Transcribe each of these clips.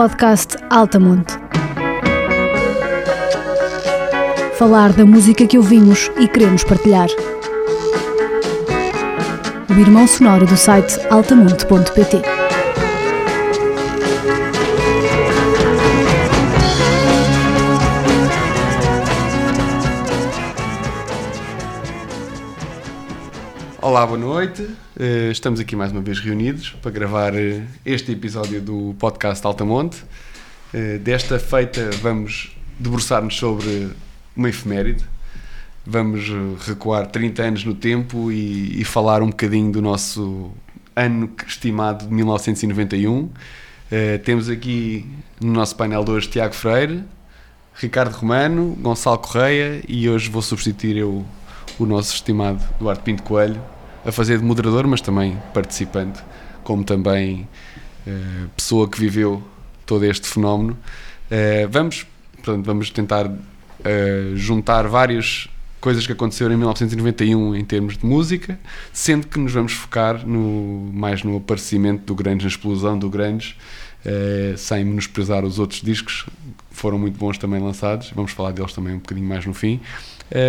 podcast Altamonte. Falar da música que ouvimos e queremos partilhar. O irmão sonoro do site altamonte.pt. Olá, boa noite. Eh, Estamos aqui mais uma vez reunidos para gravar eh, este episódio do podcast Altamonte. Eh, Desta feita vamos debruçar-nos sobre uma efeméride. Vamos recuar 30 anos no tempo e, e falar um bocadinho do nosso ano estimado de 1991. Eh, Temos aqui no nosso painel de hoje Tiago Freire, Ricardo Romano, Gonçalo Correia e hoje vou substituir eu o nosso estimado Duarte Pinto Coelho a fazer de moderador, mas também participante, como também eh, pessoa que viveu todo este fenómeno. Eh, vamos, portanto, vamos tentar eh, juntar várias coisas que aconteceram em 1991 em termos de música, sendo que nos vamos focar no, mais no aparecimento do Grandes, na explosão do Grandes, eh, sem menosprezar os outros discos, que foram muito bons também lançados, vamos falar deles também um bocadinho mais no fim,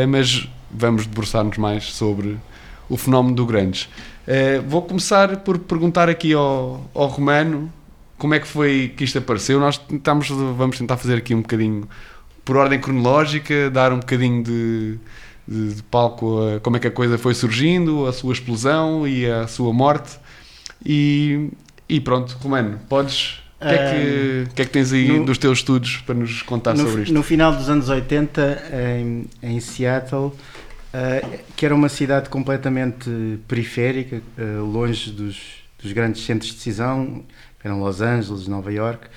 mas vamos debruçar-nos mais sobre o fenómeno do Grandes. Eh, vou começar por perguntar aqui ao, ao Romano como é que foi que isto apareceu. Nós tentamos, vamos tentar fazer aqui um bocadinho por ordem cronológica, dar um bocadinho de, de- de palco a como é que a coisa foi surgindo, a sua explosão e a sua morte. E, e pronto, Romano, podes. O que, é que, que é que tens aí no- dos teus estudos para nos contar no, sobre isto? no final dos anos 80, em, em Seattle, eh, que era uma cidade completamente periférica, eh, longe dos, dos grandes centros de decisão, eram Los Angeles, Nova York,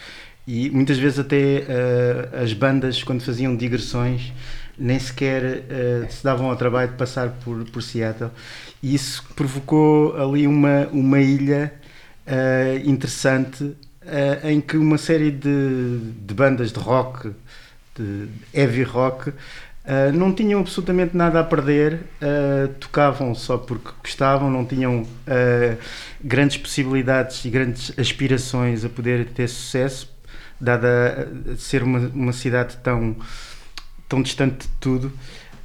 e muitas vezes até eh, as bandas, quando faziam digressões, nem sequer se davam ao trabalho de passar por, por Seattle. E isso provocou ali uma, uma ilha interessante em que uma série de, de bandas de rock, de heavy rock, eh, não tinham absolutamente nada a perder, eh, tocavam só porque gostavam, não tinham eh, grandes possibilidades e grandes aspirações a poder ter sucesso, dada ser uma, uma cidade tão, tão distante de tudo.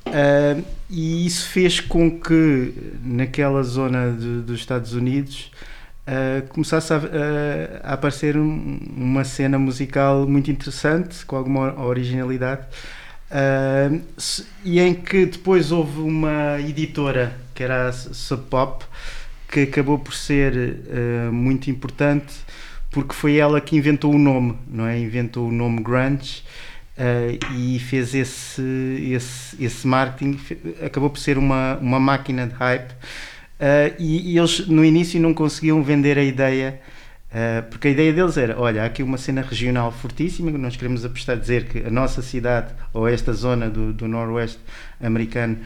Uh, e isso fez com que naquela zona de- dos Estados Unidos uh, começasse a, a- a aparecer um- uma cena musical muito interessante, com alguma originalidade, e em que depois houve uma editora que era a Sub Pop que acabou por ser uh, muito importante porque foi ela que inventou o nome, não é? Inventou o nome grunge Uh, e fez esse, esse, esse marketing, acabou por ser uma, uma máquina de hype. Uh, e, e eles no início não conseguiam vender a ideia, porque a ideia deles era: olha, há aqui uma cena regional fortíssima, que nós queremos apostar dizer que a nossa cidade ou esta zona do, do Noroeste americano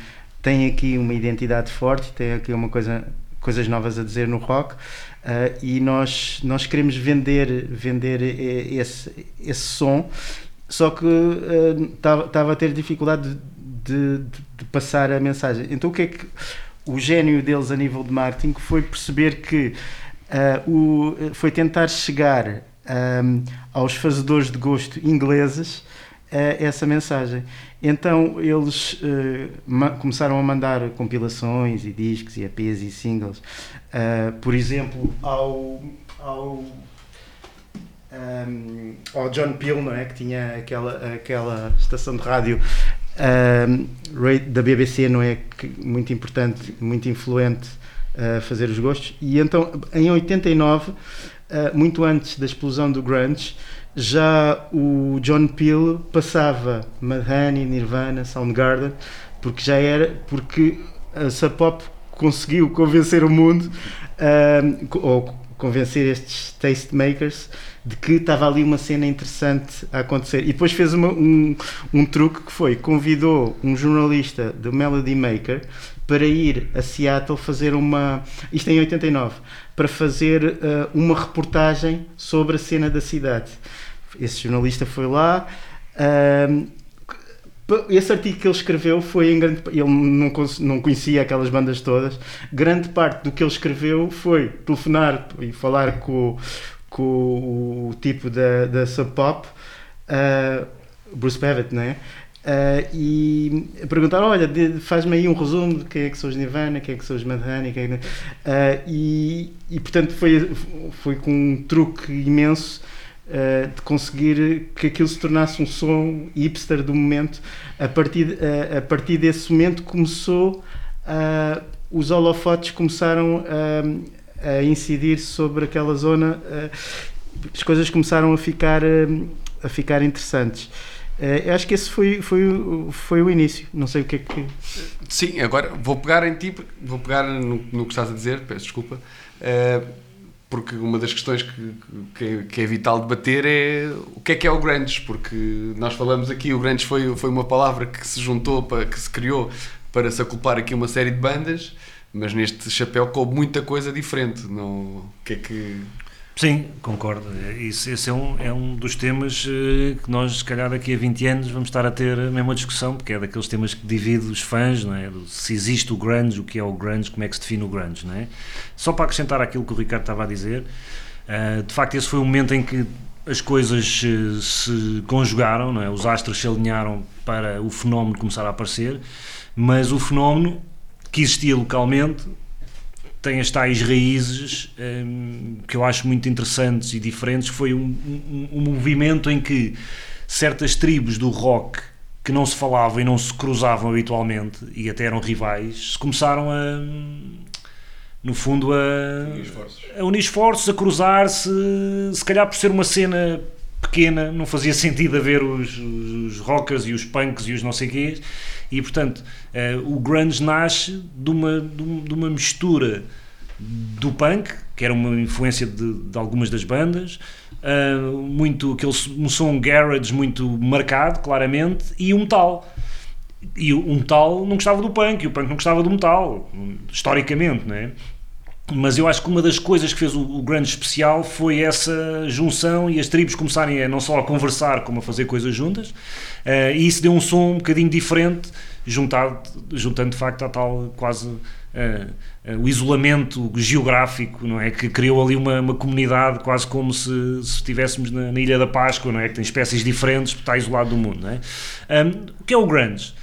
tem aqui uma identidade forte, tem aqui uma coisa, coisas novas a dizer no rock. uh, e nós, nós queremos vender, vender eh, esse, esse som só que estava a ter dificuldade de, de- de passar a mensagem. Então o que é que o gênio deles a nível de marketing foi perceber que ah, o, foi tentar chegar ahm, aos fazedores de gosto ingleses ah, essa mensagem. Então eles ma- começaram a mandar compilações e discos e EPs e singles, ah, por exemplo, ao, ao um, ao John Peel, não é? Que tinha aquela, aquela estação de rádio um, da BBC, não é? Que, muito importante, muito influente a fazer os gostos. E então, em 89, uh, muito antes da explosão do grunge, já o John Peel passava Madhoney, Nirvana, Soundgarden, porque já era, porque a Sub Pop conseguiu convencer o mundo, co- ou convencer estes tastemakers de que estava ali uma cena interessante a acontecer. E depois fez uma- um, um truque que foi, convidou um jornalista do Melody Maker para ir a Seattle fazer uma, isto em 89, para fazer uh, uma reportagem sobre a cena da cidade. Esse jornalista foi lá, um, esse artigo que ele escreveu foi em grande ele não, não conhecia aquelas bandas todas grande parte do que ele escreveu foi telefonar e falar com, com o tipo da, da Sub Pop, uh, Bruce Pavitt, não é? Uh, e perguntaram: Olha, faz-me aí um resumo de quem é que são os Nirvana, quem é que são os Madhani, quem é que... uh, e, e portanto foi, foi com um truque imenso uh, de conseguir que aquilo se tornasse um som hipster do momento. A partir, a partir desse momento começou, os holofotes começaram a, a incidir sobre aquela zona, as coisas começaram a ficar, a ficar interessantes. Uh, acho que esse foi, foi, foi o início. Não sei o que é que. Sim, agora vou pegar em ti, vou pegar no, no que estás a dizer, peço desculpa, uh, porque uma das questões que, que, que, é vital debater é o que é que é o Grunge, porque nós falamos aqui, o Grunge foi, foi uma palavra que se juntou, para, que se criou para se aculpar aqui uma série de bandas, mas neste chapéu coube muita coisa diferente. Não, o que é que Sim, concordo. Isso, esse é um, é um dos temas uh, que nós, se calhar, daqui a 20 anos vamos estar a ter a mesma discussão, porque é daqueles temas que divide os fãs, não é? se existe o grunge, o que é o grunge, como é que se define o grunge, não é? Só para acrescentar aquilo que o Ricardo estava a dizer, uh, de facto, esse foi o momento em que as coisas uh, se conjugaram, não é? Os astros se alinharam para o fenómeno começar a aparecer, mas o fenómeno que existia localmente tem as tais raízes um, que eu acho muito interessantes e diferentes. Foi um, um, um, movimento em que certas tribos do rock que não se falavam e não se cruzavam habitualmente e até eram rivais, se começaram a, no fundo, a a, unir esforços, a cruzar-se, se calhar por ser uma cena pequena, não fazia sentido haver os, os, rockers e os punks e os não sei quês, e portanto uh, o grunge nasce de uma, de uma mistura do punk, que era uma influência de, de algumas das bandas, uh, muito aquele um som garage muito marcado, claramente, e um metal. E o metal não gostava do punk, e o punk não gostava do metal, historicamente, não é? Mas eu acho que uma das coisas que fez o, o grande especial foi essa junção e as tribos começarem a não só a conversar, como a fazer coisas juntas, uh, e isso deu um som um bocadinho diferente, juntado, juntando de facto a tal quase uh, uh, o isolamento geográfico, não é? Que criou ali uma, uma comunidade quase como se, se estivéssemos na, na, Ilha da Páscoa, não é? Que tem espécies diferentes, está isolado do mundo, não é? Um, o que é o grunge?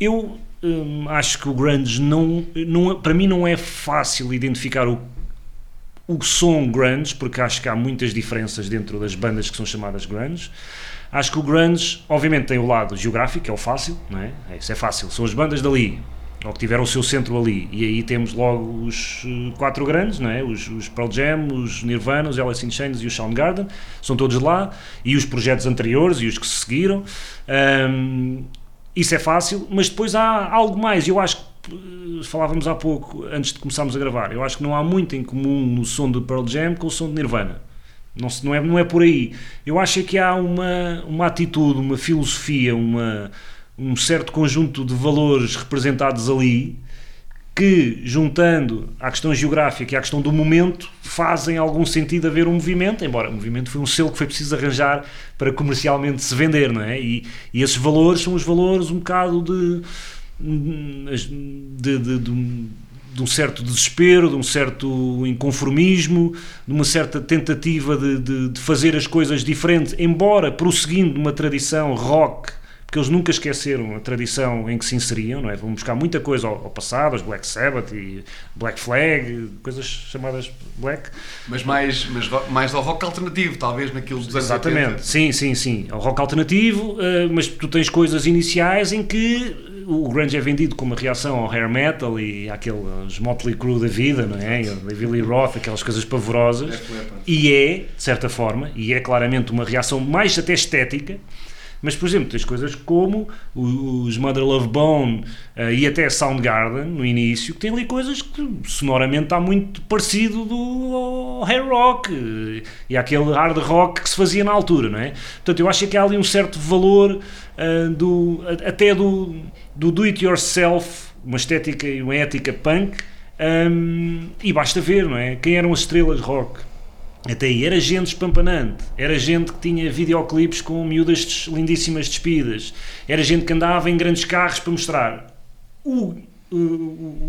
Eu hum, acho que o grunge não, não, para mim não é fácil identificar o, o som grunge, porque acho que há muitas diferenças dentro das bandas que são chamadas grunge. Acho que o grunge, obviamente, tem o lado geográfico, que é o fácil, não é? é? Isso é fácil, são as bandas dali, ou que tiveram o seu centro ali, e aí temos logo os uh, quatro grandes, não é? Os, os Pearl Jam, os Nirvana, os Alice in Chains e o Soundgarden, são todos lá, e os projetos anteriores e os que se seguiram. Um, isso é fácil, mas depois há algo mais. Eu acho que, falávamos há pouco, antes de começarmos a gravar, eu acho que não há muito em comum no som do Pearl Jam com o som de Nirvana. Não, não, é, não é por aí. Eu acho que há uma, uma atitude, uma filosofia, uma, um certo conjunto de valores representados ali que, juntando à questão geográfica e à questão do momento, fazem algum sentido haver um movimento, embora o movimento foi um selo que foi preciso arranjar para comercialmente se vender, não é? E, e esses valores são os valores um bocado de, de, de, de de um certo desespero, de um certo inconformismo, de uma certa tentativa de, fazer as coisas diferentes, embora prosseguindo uma tradição rock porque eles nunca esqueceram a tradição em que se inseriam, não é? Vão buscar muita coisa ao, ao passado, as Black Sabbath e Black Flag, coisas chamadas Black. Mas mais, mas mais ao rock alternativo, talvez naquilo dos anos Exatamente, 80. sim, sim, sim. Ao rock alternativo, uh, mas tu tens coisas iniciais em que o grunge é vendido como uma reação ao hair metal e àqueles Motley Crue da vida, não é? E Billy Roth, aquelas coisas pavorosas. E é, de certa forma, e é claramente uma reação mais até estética, mas, por exemplo, tens coisas como os Mother Love Bone uh, e até Soundgarden, no início, que tem ali coisas que sonoramente está muito parecido do hair rock uh, e aquele hard rock que se fazia na altura, não é? Portanto, eu acho que há ali um certo valor uh, do, até do, do do-it-yourself, uma estética e uma ética punk, um, e basta ver, não é? Quem eram as estrelas rock? Até aí era gente espampanante, era gente que tinha videoclipes com miúdas lindíssimas despidas, era gente que andava em grandes carros para mostrar o, o,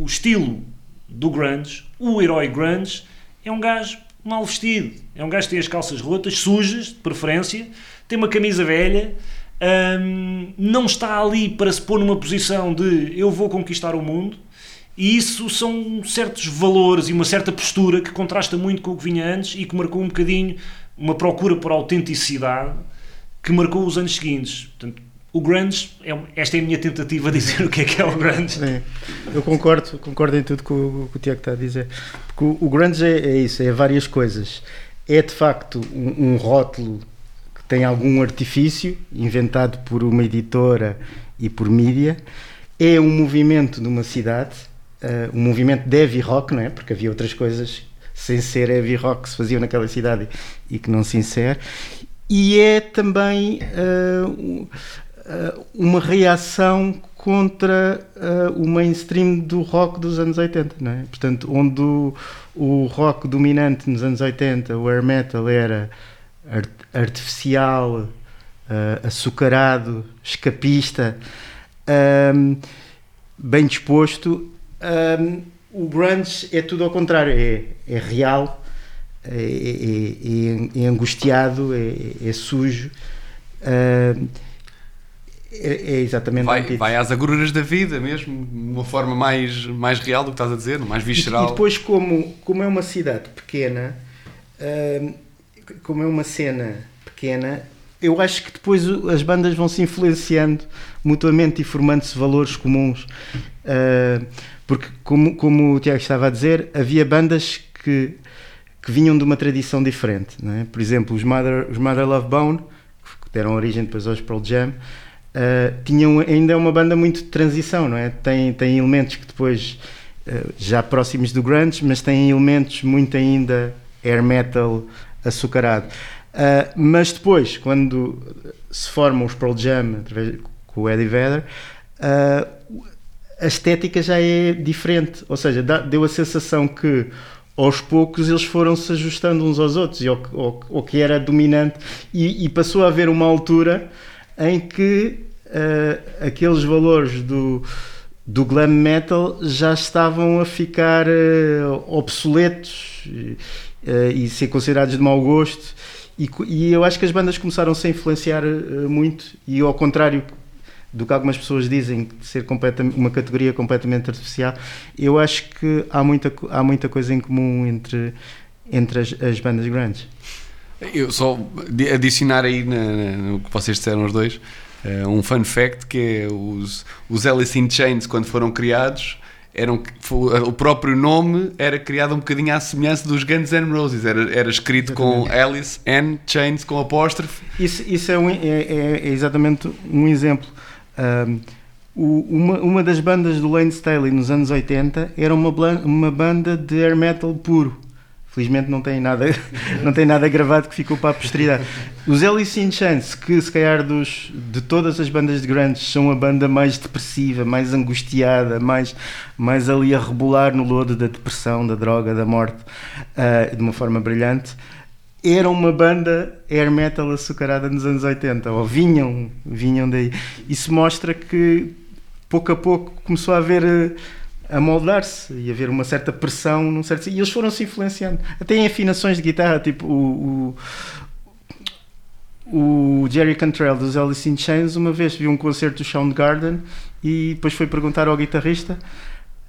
o estilo do grunge, o herói grunge, é um gajo mal vestido. É um gajo que tem as calças rotas, sujas, de preferência, tem uma camisa velha, hum, não está ali para se pôr numa posição de eu vou conquistar o mundo. E isso são certos valores e uma certa postura que contrasta muito com o que vinha antes e que marcou um bocadinho uma procura por autenticidade que marcou os anos seguintes. Portanto, o grunge, é, esta é a minha tentativa de dizer o que é que é o grunge. Sim, eu concordo, concordo em tudo que o, que o Tiago está a dizer. Porque o, o grunge é, é, isso, é várias coisas. É de facto um, um, rótulo que tem algum artifício, inventado por uma editora e por mídia. É um movimento de uma cidade, uh, um movimento de heavy rock, não é? Porque havia outras coisas sem ser heavy rock que se faziam naquela cidade e que não se insere. E é também uh, uma reação contra uh, o mainstream do rock dos anos 80, não é? Portanto, onde o, o rock dominante nos anos 80, o air metal, era art artificial, uh, açucarado, escapista, um, bem disposto, um, o grunge é tudo ao contrário, é, é real, é, é, é, é angustiado, é, é sujo. Uh, é, é exatamente vai, vai às agruras da vida mesmo, de uma forma mais, mais real do que estás a dizer, mais visceral. E, e depois, como, como é uma cidade pequena, como é uma cena pequena, eu acho que depois as bandas vão se influenciando mutuamente e formando-se valores comuns. Uh, porque, como, como o Tiago estava a dizer, havia bandas que, que vinham de uma tradição diferente. É? Por exemplo, os Mother, os Mother Love Bone, que deram origem depois aos Pearl Jam, uh, tinham ainda uma banda muito de transição, não é? Tem, tem elementos que depois uh, já próximos do grunge, mas têm elementos muito ainda air metal açucarado. Uh, mas depois, quando se formam os Pearl Jam através, com o Eddie Vedder, a estética já é diferente, ou seja, deu a sensação que aos poucos eles foram se ajustando uns aos outros e que era dominante. E, e passou a haver uma altura em que uh, aqueles valores do, do glam metal já estavam a ficar uh, obsoletos uh, e ser considerados de mau gosto. E, e, eu acho que as bandas começaram-se a influenciar muito, e ao contrário do que algumas pessoas dizem de ser uma categoria completamente artificial, eu acho que há muita, há muita coisa em comum entre, entre as, as bandas grandes. Eu só adicionar aí no que vocês disseram os dois, uh, um fun fact que é os, os Alice in Chains, quando foram criados, eram, o próprio nome era criado um bocadinho à semelhança dos Guns N' Roses, era, era escrito exatamente. com Alice N Chains com apóstrofe. Isso, isso é, um, é, é, é exatamente um exemplo. Um, uma, uma das bandas do Lane Staley nos anos 80 era uma, uma banda de air metal puro Felizmente não tem nada, não tem nada gravado que ficou para a posteridade. Os Alice in Chance, que se calhar dos, de todas as bandas de grandes são a banda mais depressiva, mais angustiada, mais, mais ali a rebolar no lodo da depressão, da droga, da morte, uh, de uma forma brilhante, era uma banda air metal açucarada nos anos 80, ou vinham, vinham daí. Isso mostra que pouco a pouco começou a haver uh, a moldar-se e haver uma certa pressão num certo e eles foram se influenciando até em afinações de guitarra tipo o, o, o Jerry Cantrell dos Alice in Chains uma vez viu um concerto do Soundgarden e depois foi perguntar ao guitarrista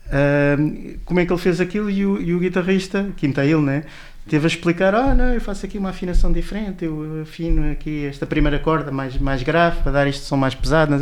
uh, como é que ele fez aquilo e o, e o guitarrista, está ele, né? Teve a explicar, ah não, eu faço aqui uma afinação diferente, eu afino aqui esta primeira corda mais, mais grave para dar este som mais pesado,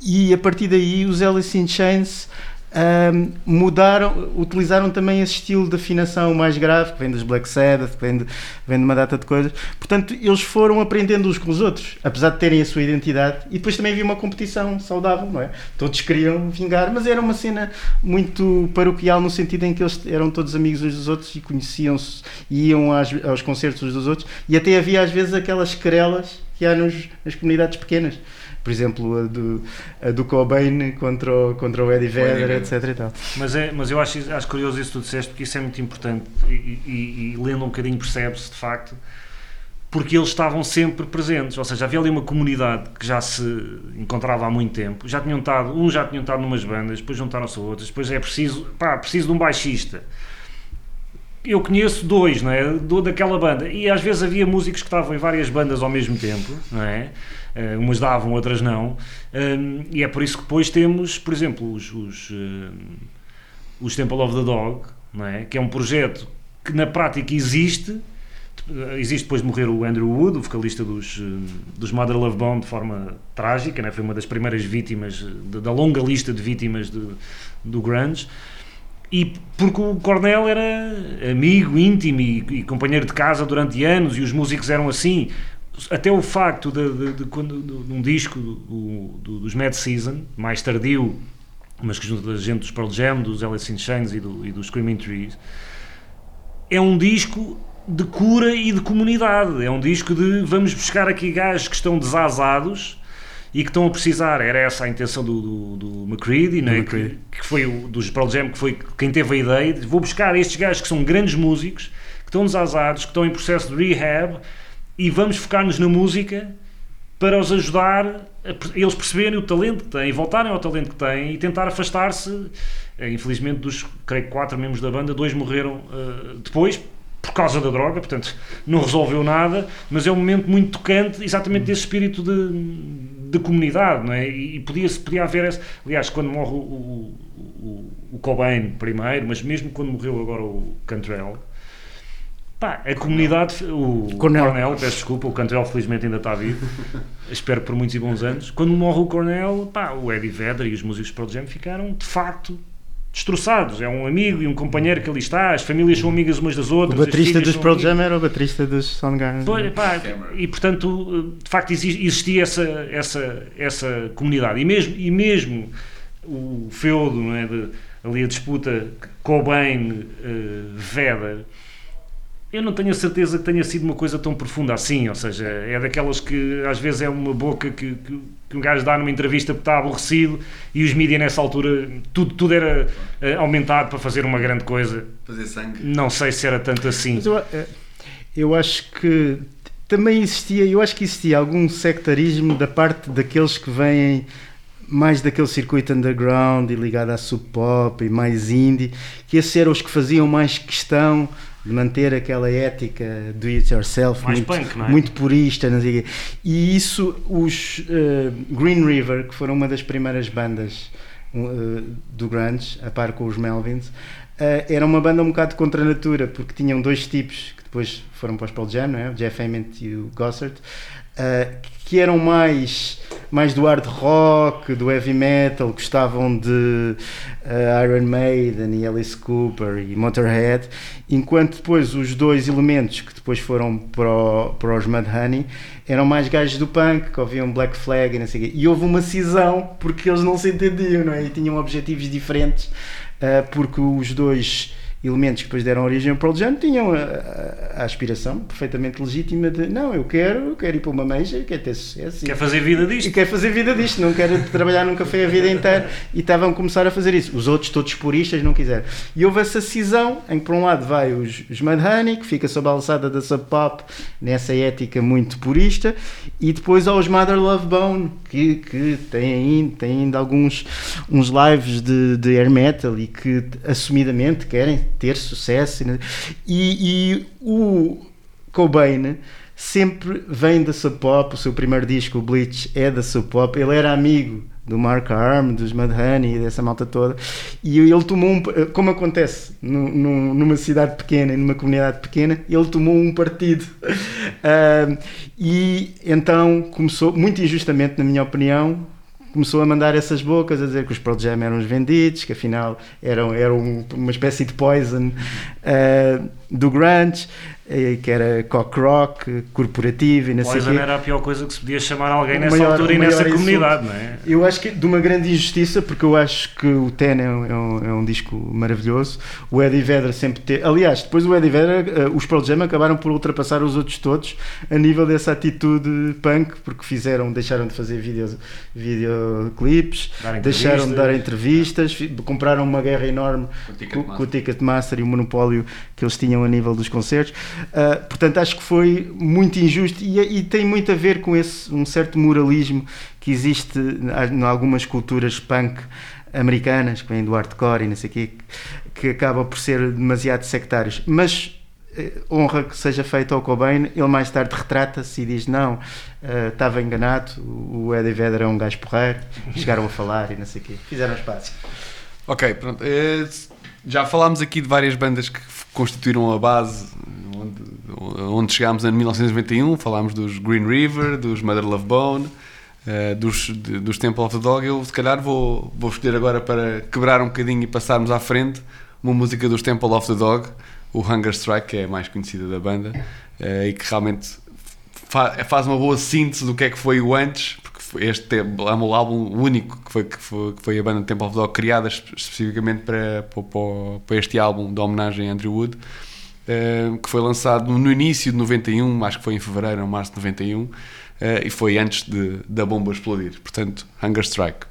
e a partir daí os Alice in Chains um, mudaram, utilizaram também esse estilo de afinação mais grave, que vem dos Black Sabbath, que vem de, vem de uma data de coisas. Portanto, eles foram aprendendo uns com os outros, apesar de terem a sua identidade. E depois também havia uma competição saudável, não é? Todos queriam vingar, mas era uma cena muito paroquial no sentido em que eles eram todos amigos uns dos outros e conheciam-se, iam às, aos concertos uns dos outros. E até havia às vezes aquelas querelas que há nos, nas comunidades pequenas por exemplo, a do, a do Cobain contra o, contra o Eddie Vedder, etc. E tal. Mas, é, mas eu acho, acho curioso isso que tu disseste, porque isso é muito importante e, e, e lendo um bocadinho percebe-se de facto porque eles estavam sempre presentes, ou seja, havia ali uma comunidade que já se encontrava há muito tempo, já tinham estado, uns já tinham estado numas bandas, depois juntaram-se a outras, depois é preciso, pá, preciso de um baixista, eu conheço dois, não é? Do, daquela banda. E às vezes havia músicos que estavam em várias bandas ao mesmo tempo, não é? Uh, umas davam, outras não. Um, e é por isso que depois temos, por exemplo, os, os, uh, os Temple of the Dog, não é? Que é um projeto que na prática existe. Existe depois de morrer o Andrew Wood, o vocalista dos, dos Mother Love Bone, de forma trágica, né? foi uma das primeiras vítimas de, da longa lista de vítimas de, do grunge. E porque o Cornell era amigo, íntimo e, e, companheiro de casa durante anos e os músicos eram assim. Até o facto de, de, de, de um disco do, do, dos Mad Season, mais tardio, mas que junto da gente dos Pearl Jam, dos Alice in Chains e, do, e dos Screaming Trees, é um disco de cura e de comunidade. É um disco de vamos buscar aqui gajos que estão desazados e que estão a precisar, era essa a intenção do, do, do McCready, né? que, que, foi o dos Pearl Jam, que foi quem teve a ideia, de vou buscar estes gajos que são grandes músicos, que estão desazados, que estão em processo de rehab, e vamos focar-nos na música para os ajudar a, eles perceberem o talento que têm, voltarem ao talento que têm e tentar afastar-se. Eh, infelizmente, dos, creio quatro membros da banda, dois morreram uh, depois, por causa da droga, portanto não resolveu nada, mas é um momento muito tocante, exatamente desse espírito de, de comunidade, não é? E, podia, podia haver essa. Aliás, quando morre o, o, o, o Cobain primeiro, mas mesmo quando morreu agora o Cantrell, pá, a comunidade. O Cornell. Cornell, peço desculpa, o Cantrell felizmente ainda está vivo, espero por muitos e bons anos. Quando morre o Cornell, pá, o Eddie Vedder e os músicos Pearl Jam ficaram de facto destroçados. É um amigo e um companheiro que ali está, as famílias são amigas umas das outras. O baterista dos Pearl Jam era o baterista dos Soundgarden. E portanto, de facto, existia essa, essa, essa comunidade. E mesmo, e mesmo o feudo, não é, de, ali a disputa Cobain-Vedder. Uh, eu não tenho a certeza que tenha sido uma coisa tão profunda assim, ou seja, é daquelas que às vezes é uma boca que, que, que um gajo dá numa entrevista porque está aborrecido e os mídias nessa altura, tudo, tudo era uh, aumentado para fazer uma grande coisa. Fazer sangue. Não sei se era tanto assim. Eu, eh, eu, acho que também existia, eu acho que existia algum sectarismo da parte daqueles que vêm mais daquele circuito underground e ligado à sub pop e mais indie, que esses eram os que faziam mais questão de manter aquela ética do it yourself Mais muito, punk, é? muito purista não sei e isso os uh, Green River que foram uma das primeiras bandas uh, do grunge a par com os Melvins uh, era uma banda um bocado contra a natura porque tinham dois tipos que depois foram para os Pearl Jam não é? o Jeff Ament e o Gossard que eram mais, mais do hard rock, do heavy metal, gostavam de uh, Iron Maiden e Alice Cooper e Motorhead, enquanto depois os dois elementos que depois foram para, o, para os Mudhoney eram mais gajos do punk, que ouviam Black Flag e não sei o quê. E houve uma cisão porque eles não se entendiam, não é? E tinham objetivos diferentes, uh, porque os dois elementos que depois deram origem ao Pearl Jam tinham a, a, a, aspiração perfeitamente legítima de não, eu quero, eu quero ir para uma major, quero ter sucesso. Quer fazer vida disto. E quer fazer vida disto, não quero trabalhar num café a vida inteira e estavam a começar a fazer isso. Os outros, todos puristas, não quiseram. E houve essa cisão em que por um lado vai os, os Mudhoney, que fica sob a alçada da Sub Pop, nessa ética muito purista, e depois aos Mother Love Bone, que, que têm, ainda, têm ainda alguns uns lives de, de air metal e que assumidamente querem ter sucesso. E, e o Cobain sempre vem da Sub Pop, o seu primeiro disco, o Bleach, é da Sub Pop. Ele era amigo do Mark Arm, dos Mudhoney, dessa malta toda, e ele tomou um, como acontece no, no, numa cidade pequena, numa comunidade pequena, ele tomou um partido. Uh, e então começou, muito injustamente, na minha opinião, começou a mandar essas bocas a dizer que os Pearl Jam eram os vendidos, que afinal eram, eram uma espécie de poison uh, do grunge que era cock rock, corporativo e não sei Poison era a pior coisa que se podia chamar alguém nessa maior, altura e nessa comunidade, não é? Eu acho que de uma grande injustiça, porque eu acho que o Ten é um, é um, disco maravilhoso. O Eddie Vedder sempre teve. Aliás, depois o Eddie Vedder, uh, os Pearl Jam acabaram por ultrapassar os outros todos a nível dessa atitude punk, porque fizeram, deixaram de fazer videos, videoclips, deixaram de dar entrevistas, compraram uma guerra enorme com, com o Ticketmaster e o monopólio que eles tinham a nível dos concertos. Uh, portanto, acho que foi muito injusto e, e, tem muito a ver com esse um certo moralismo que existe em algumas culturas punk americanas, que vêm do hardcore e não sei o quê, que acaba por ser demasiado sectários. Mas eh, honra que seja feito ao Cobain, ele mais tarde retrata-se e diz: Não, eh, estava enganado, o Eddie Vedder é um gajo porreiro, chegaram a falar e não sei o quê. Fizeram espaço. Ok, pronto. Eh, já falámos aqui de várias bandas que constituíram a base onde, onde chegámos em 1991. Falámos dos Green River, dos Mother Love Bone, eh, dos, de- dos Temple of the Dog. Eu, se calhar, vou, vou escolher agora para quebrar um bocadinho e passarmos à frente uma música dos Temple of the Dog, o Hunger Strike, que é a mais conhecida da banda eh, e que realmente fa- faz uma boa síntese do que é que foi o antes, este é um álbum único que foi, que foi, que foi a banda Temple of Dog criada espe- especificamente para, para, para- para este álbum de homenagem a Andrew Wood, eh, que foi lançado no início de 91, acho que foi em fevereiro ou março de 91, eh, e foi antes de, da bomba explodir. Portanto, Hunger Strike.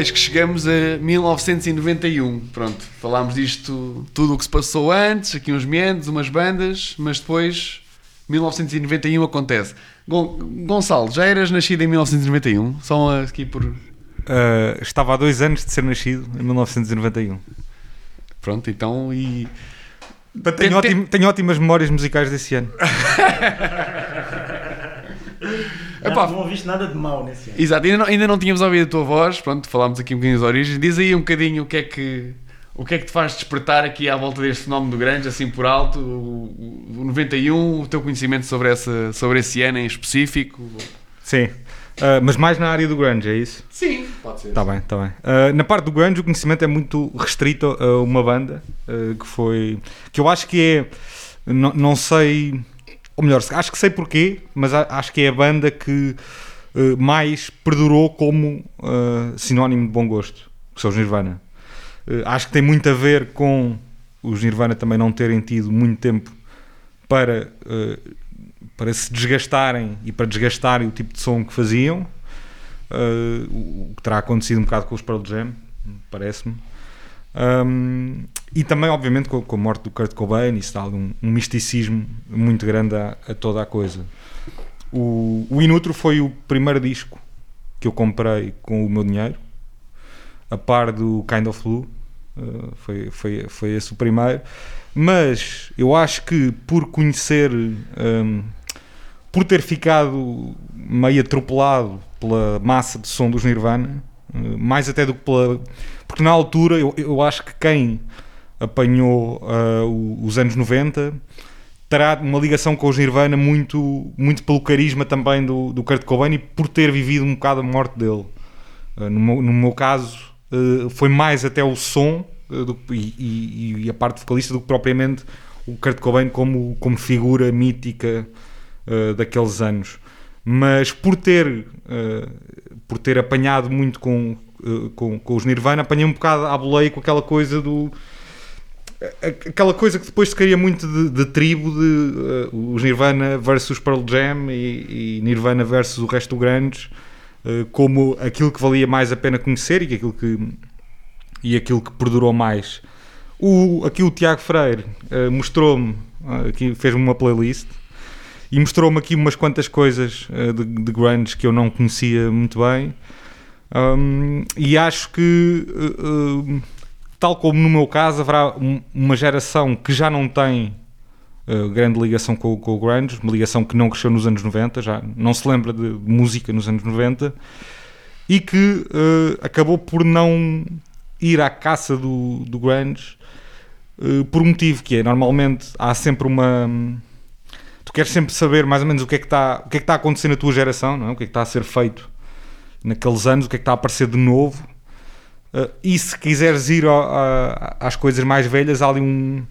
Eis que chegamos a 1991. Pronto, falámos disto, tudo o que se passou antes, aqui uns meandros, umas bandas, mas depois 1991 acontece. Gon Gonçalo, já eras nascido em 1991? Só aqui por. Uh, estava há dois anos de ser nascido, em 1991. Pronto, então e. Tenho, Tem- ótimo- tenho ótimas memórias musicais desse ano. Epá, não ouviste nada de mau nesse ano. Exato, ainda não, ainda não tínhamos ouvido a tua voz, pronto, falámos aqui um bocadinho das origens. Diz aí um bocadinho o que é que, o que, é que te faz despertar aqui à volta deste fenómeno do grande, assim por alto, o, o 91, o teu conhecimento sobre, essa, sobre esse ano em específico. Sim. Uh, mas mais na área do grunge, é isso? Sim, pode ser. Está bem, está bem. Uh, na parte do grunge o conhecimento é muito restrito a uma banda uh, que foi... que eu acho que é... não- não sei... ou melhor, acho que sei porquê, mas acho que é a banda que uh, mais perdurou como uh, sinónimo de bom gosto, que são os Nirvana. Uh, acho que tem muito a ver com os Nirvana também não terem tido muito tempo para, para se desgastarem e para desgastarem o tipo de som que faziam. O que terá acontecido um bocado com os Pearl Jam, parece-me. Um, e também, obviamente, com, com a morte do Kurt Cobain, isso dá um, um misticismo muito grande a, a toda a coisa. O, o Inutro foi o primeiro disco que eu comprei com o meu dinheiro, a par do Kind of Blue. Uh, foi, foi, foi esse o primeiro. Mas eu acho que por conhecer, um, por ter ficado meio atropelado pela massa de som dos Nirvana, uh, mais até do que pela. Porque na altura eu, eu acho que quem apanhou uh, os anos 90 terá uma ligação com os Nirvana muito, muito pelo carisma também do, do Kurt Cobain e por ter vivido um bocado a morte dele. Uh, no, meu, no meu caso, uh, foi mais até o som do- e, e- e a parte vocalista do que propriamente o Kurt Cobain como, como figura mítica daqueles anos. Mas por ter, por ter apanhado muito com, com, com os Nirvana, apanhei um bocado à boleia com aquela coisa do aquela coisa que depois se cria muito de, de tribo de uh, os Nirvana versus Pearl Jam e, e Nirvana versus o resto do grunge uh, como aquilo que valia mais a pena conhecer e aquilo que e aquilo que perdurou mais. O, aqui o Tiago Freire uh, mostrou-me aqui fez-me uma playlist e mostrou-me aqui umas quantas coisas de, de que eu não conhecia muito bem. Um, e acho que tal como no meu caso, haverá um- uma geração que já não tem uh, grande ligação com, com o grunge, uma ligação que não cresceu nos anos 90, já não se lembra de música nos anos 90, e que uh, acabou por não ir à caça do, do grunge uh, por um motivo que é, normalmente há sempre uma... Tu queres sempre saber mais ou menos o que é que está, o que é que está a acontecer na tua geração, não é? o que é que está a ser feito naqueles anos, o que é que está a aparecer de novo, Uh, e se quiseres ir ao- a- às coisas mais velhas, há ali um,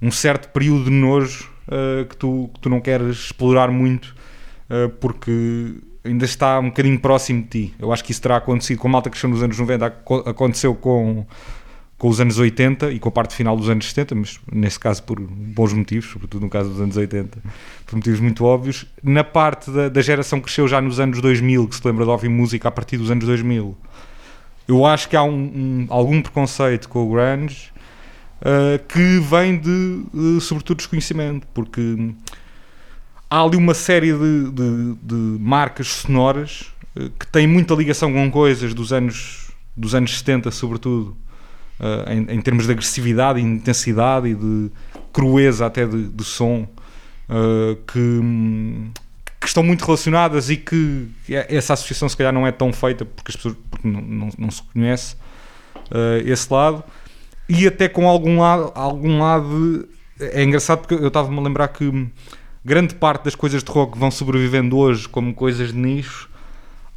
um certo período de nojo uh, que, tu, que tu não queres explorar muito uh, porque ainda está um bocadinho próximo de ti. Eu acho que isso terá acontecido com a malta que cresceu nos anos 90, aco- aconteceu com, com os anos 80 e com a parte final dos anos 70, mas nesse caso por bons motivos, sobretudo no caso dos anos 80, por motivos muito óbvios. Na parte da, da geração que cresceu já nos anos 2000, que se lembra de ouvir música a partir dos anos 2000, eu acho que há um, um- algum preconceito com o grunge uh, que vem de, uh, sobretudo, desconhecimento, porque há ali uma série de, de- de marcas sonoras uh, que têm muita ligação com coisas dos anos, dos anos 70, sobretudo, uh, em, em termos de agressividade e intensidade e de crueza até de, de som, que, hum, que estão muito relacionadas e que essa associação se calhar não é tão feita porque as pessoas porque não, não, não se conhece uh, esse lado e até com algum lado, algum lado é engraçado porque eu estava-me a lembrar que grande parte das coisas de rock vão sobrevivendo hoje como coisas de nicho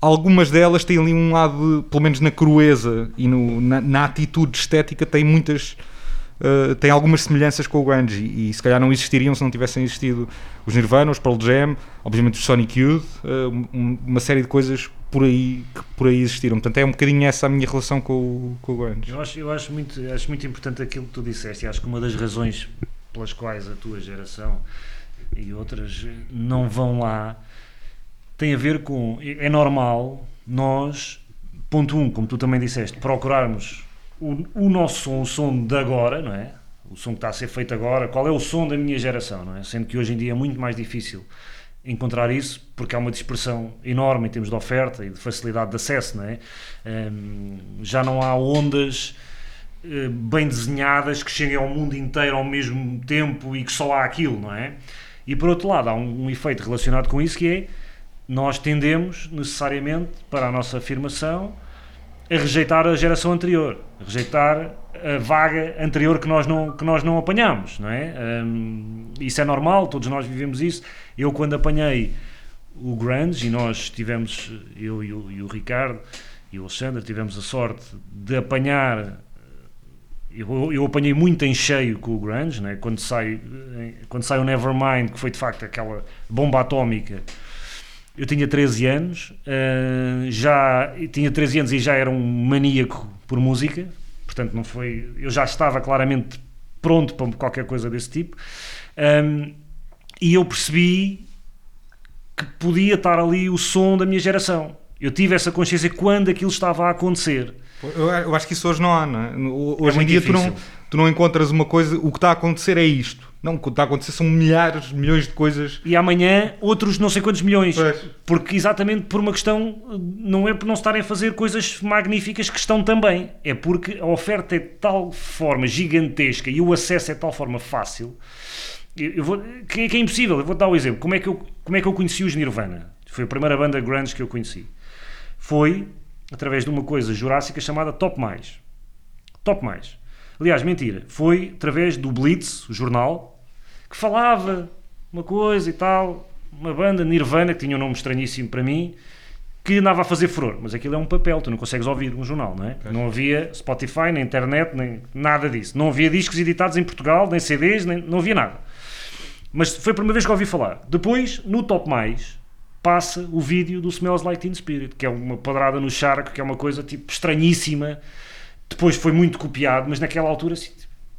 algumas delas têm ali um lado, pelo menos na crueza e no, na, na atitude estética, têm muitas. Uh, têm algumas semelhanças com o grunge e, e se calhar não existiriam se não tivessem existido os Nirvana, os Pearl Jam, obviamente os Sonic Youth, uh, um- uma série de coisas por aí que por aí existiram. Portanto, é um bocadinho essa a minha relação com o, com o grunge. Eu acho, eu acho, muito, acho muito importante aquilo que tu disseste e acho que uma das razões pelas quais a tua geração e outras não vão lá tem a ver com. É normal nós ponto um, como tu também disseste, procurarmos o, o nosso som, o som de agora, não é? O som que está a ser feito agora, qual é o som da minha geração, não é? Sendo que hoje em dia é muito mais difícil encontrar isso, porque há uma dispersão enorme em termos de oferta e de facilidade de acesso, não é? Hum, já não há ondas eh, bem desenhadas que cheguem ao mundo inteiro ao mesmo tempo e que só há aquilo, não é? E por outro lado, há um, um efeito relacionado com isso que é nós tendemos necessariamente para a nossa afirmação a rejeitar a geração anterior, a rejeitar a vaga anterior que nós não, que nós não apanhamos, não é? Hum, isso é normal, todos nós vivemos isso. Eu, quando apanhei o grunge, e nós tivemos, eu e o, e o Ricardo e o Alexandre, tivemos a sorte de apanhar eu, eu apanhei muito em cheio com o grunge, né? quando, sai, quando sai o Nevermind, que foi de facto aquela bomba atómica, eu tinha 13 anos, uh, já tinha 13 anos e já era um maníaco por música, portanto não foi, eu já estava claramente pronto para qualquer coisa desse tipo, um, e eu percebi que podia estar ali o som da minha geração. Eu tive essa consciência quando aquilo estava a acontecer. Eu, acho que isso hoje não há, não é? Hoje em muito dia tu não, tu não encontras uma coisa, o que está a acontecer é isto. Não, está a acontecer são milhares, milhões de coisas. E amanhã outros não sei quantos milhões. Pois. Porque exatamente por uma questão, não é por não estarem a fazer coisas magníficas que estão também. É porque a oferta é de tal forma gigantesca e o acesso é de tal forma fácil eu vou, que, que é impossível. Eu vou dar o exemplo. Como é, que eu, como é que eu conheci os Nirvana? Foi a primeira banda grunge que eu conheci. Foi através de uma coisa jurássica chamada Top Mais. Top Mais. Aliás, mentira. Foi através do Blitz, o jornal, que falava uma coisa e tal, uma banda Nirvana, que tinha um nome estranhíssimo para mim, que andava a fazer furor. Mas aquilo é um papel, tu não consegues ouvir um jornal, não é? Não havia Spotify, nem internet, nem nada disso. Não havia discos editados em Portugal, nem CDs, nem, não havia nada. Mas foi a primeira vez que ouvi falar. Depois, no Top Mais, passa o vídeo do Smells Like Teen Spirit, que é uma padrada no charco, que é uma coisa tipo estranhíssima. Depois foi muito copiado, mas naquela altura, assim,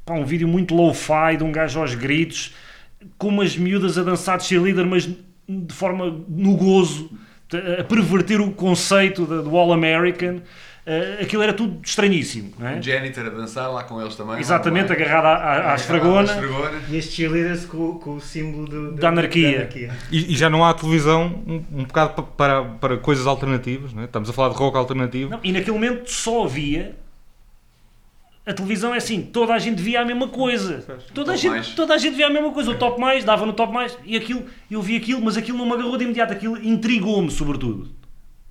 pá, um vídeo muito low-fi, de um gajo aos gritos, com umas miúdas a dançar de cheerleader, mas de forma no gozo, a perverter o conceito da- do All-American. Eh, aquilo era tudo estranhíssimo, não é? O Janitor a dançar lá com eles também. Exatamente, meio. agarrado à, à, à esfragona. E estes cheerleaders com, com o símbolo do- Da anarquia. E, e já não há televisão um, um bocado pa- para, para coisas alternativas, não é? Estamos a falar de rock alternativo. Não, e naquele momento só havia. A televisão é assim, toda a gente via a mesma coisa. Toda a, gente, mais. toda a gente via a mesma coisa. O top mais, dava no top mais, e aquilo, eu vi aquilo, mas aquilo não me agarrou de imediato, aquilo intrigou-me, sobretudo.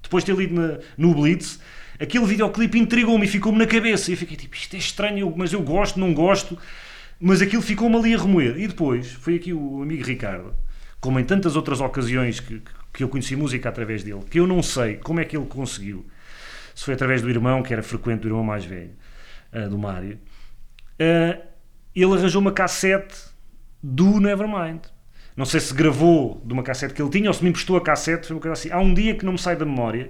Depois de ter lido na- no Blitz, aquele videoclipe intrigou-me e ficou-me na cabeça. E eu fiquei tipo, isto é estranho, mas eu gosto, não gosto. Mas aquilo ficou-me ali a remoer. E depois, foi aqui o amigo Ricardo, como em tantas outras ocasiões que, que eu conheci música através dele, que eu não sei como é que ele conseguiu. Se foi através do irmão, que era frequente, do irmão mais velho, ah, do Mário, ah, ele arranjou uma cassete do Nevermind. Não sei se gravou de uma cassete que ele tinha ou se me emprestou a cassete, foi uma coisa assim. Há um dia que não me sai da memória,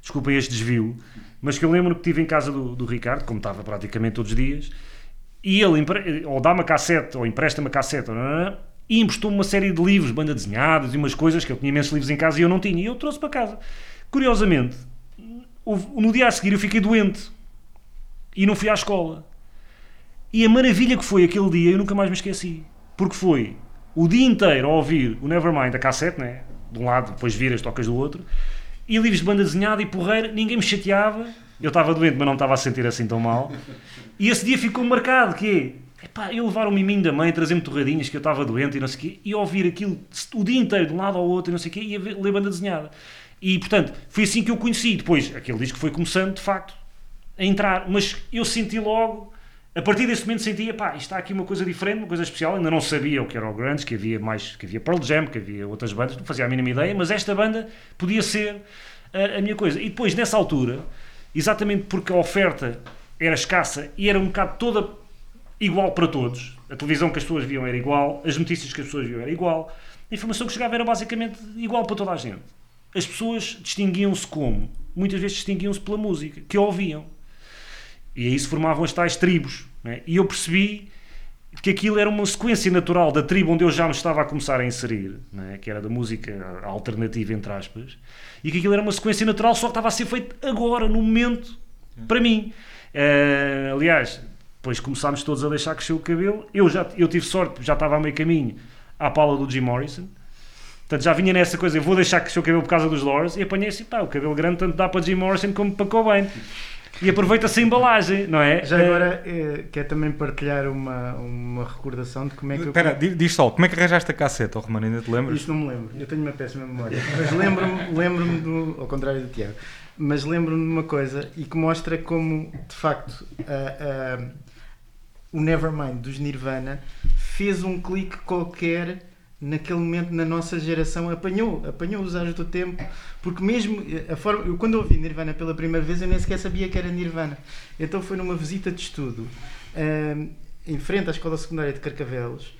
desculpem este desvio, mas que eu lembro que estive em casa do, do Ricardo, como estava praticamente todos os dias, e ele ou dá-me a cassete, ou empresta-me a cassete, ou nananã, e emprestou-me uma série de livros, banda desenhadas e umas coisas, que eu tinha imensos livros em casa e eu não tinha, e eu trouxe para casa. Curiosamente, no dia a seguir eu fiquei doente e não fui à escola. E a maravilha que foi aquele dia eu nunca mais me esqueci. Porque foi o dia inteiro a ouvir o Nevermind, a cassete, né? de um lado, depois viras, tocas do outro, e livros de banda desenhada e porreira, ninguém me chateava. Eu estava doente, mas não estava a sentir assim tão mal. E esse dia ficou marcado, que é, epá, eu levar o miminho da mãe, trazer-me torradinhas, que eu estava doente e não sei o quê, e ouvir aquilo o dia inteiro, de um lado ao outro e não sei o quê, e ler banda desenhada. E, portanto, foi assim que eu conheci. Depois, aquele disco foi começando, de facto, a entrar. Mas eu senti logo, a partir desse momento sentia, pá, isto está aqui uma coisa diferente, uma coisa especial. Ainda não sabia o que era o Grunge, que havia mais, que havia Pearl Jam, que havia outras bandas, não fazia a mínima ideia, mas esta banda podia ser a, a minha coisa. E depois, nessa altura, exatamente porque a oferta era escassa e era um bocado toda igual para todos, a televisão que as pessoas viam era igual, as notícias que as pessoas viam era igual, a informação que chegava era basicamente igual para toda a gente. As pessoas distinguiam-se como? Muitas vezes distinguiam-se pela música, que ouviam. E aí se formavam as tais tribos. não é? E eu percebi que aquilo era uma sequência natural da tribo onde eu já me estava a começar a inserir, não é? que era da música alternativa, entre aspas, e que aquilo era uma sequência natural, só que estava a ser feito agora, no momento, para mim. Eh, aliás, depois começámos todos a deixar crescer o cabelo. Eu, já, eu tive sorte, já estava a meio caminho à pala do Jim Morrison. Portanto, já vinha nessa coisa, eu vou deixar crescer o cabelo por causa dos Lores, e apanhei assim, pá, o cabelo grande tanto dá para Jim Morrison como para Cobain. E aproveita-se a embalagem, não é? Já Eh, agora, quer também partilhar uma, uma recordação de como é que eu. Espera, di- diz só, como é que arranjaste a cassete, oh, Romano? Ainda te lembras? Isto não me lembro, eu tenho uma péssima memória. Mas lembro-me lembro do. Ao contrário do Tiago. Mas lembro-me de uma coisa e que mostra como, de facto, a- a- o Nevermind dos Nirvana fez um clique qualquer naquele momento na nossa geração. Apanhou, apanhou os anos do tempo. Porque mesmo a forma. Eu, quando ouvi Nirvana pela primeira vez, eu nem sequer sabia que era Nirvana. Então foi numa visita de estudo ahm, em frente à escola secundária de Carcavelos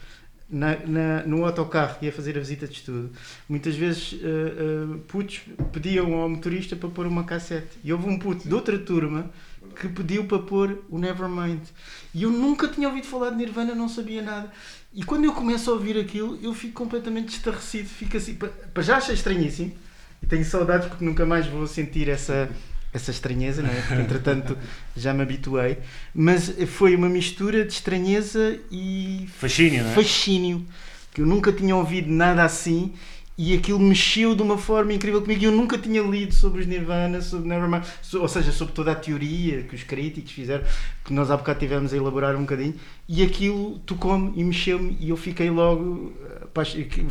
na, na- no autocarro que ia fazer a visita de estudo, muitas vezes uh, uh, putos pediam ao motorista para pôr uma cassete. E houve um puto de outra turma que pediu para pôr o Nevermind. E eu nunca tinha ouvido falar de Nirvana, não sabia nada. E quando eu começo a ouvir aquilo, eu fico completamente estarrecido. Fico assim, pa- para já achei estranhíssimo. E tenho saudades porque nunca mais vou sentir essa, essa estranheza, não é? Porque entretanto já me habituei. Mas foi uma mistura de estranheza e Fascínio, não é? fascínio, que eu nunca tinha ouvido nada assim e aquilo mexeu de uma forma incrível comigo. e Eu nunca tinha lido sobre os Nirvana, sobre Nevermind, ou seja, sobre toda a teoria que os críticos fizeram, que nós há bocado tivemos a elaborar um bocadinho, e aquilo tocou-me e mexeu-me e eu fiquei logo. eh, que-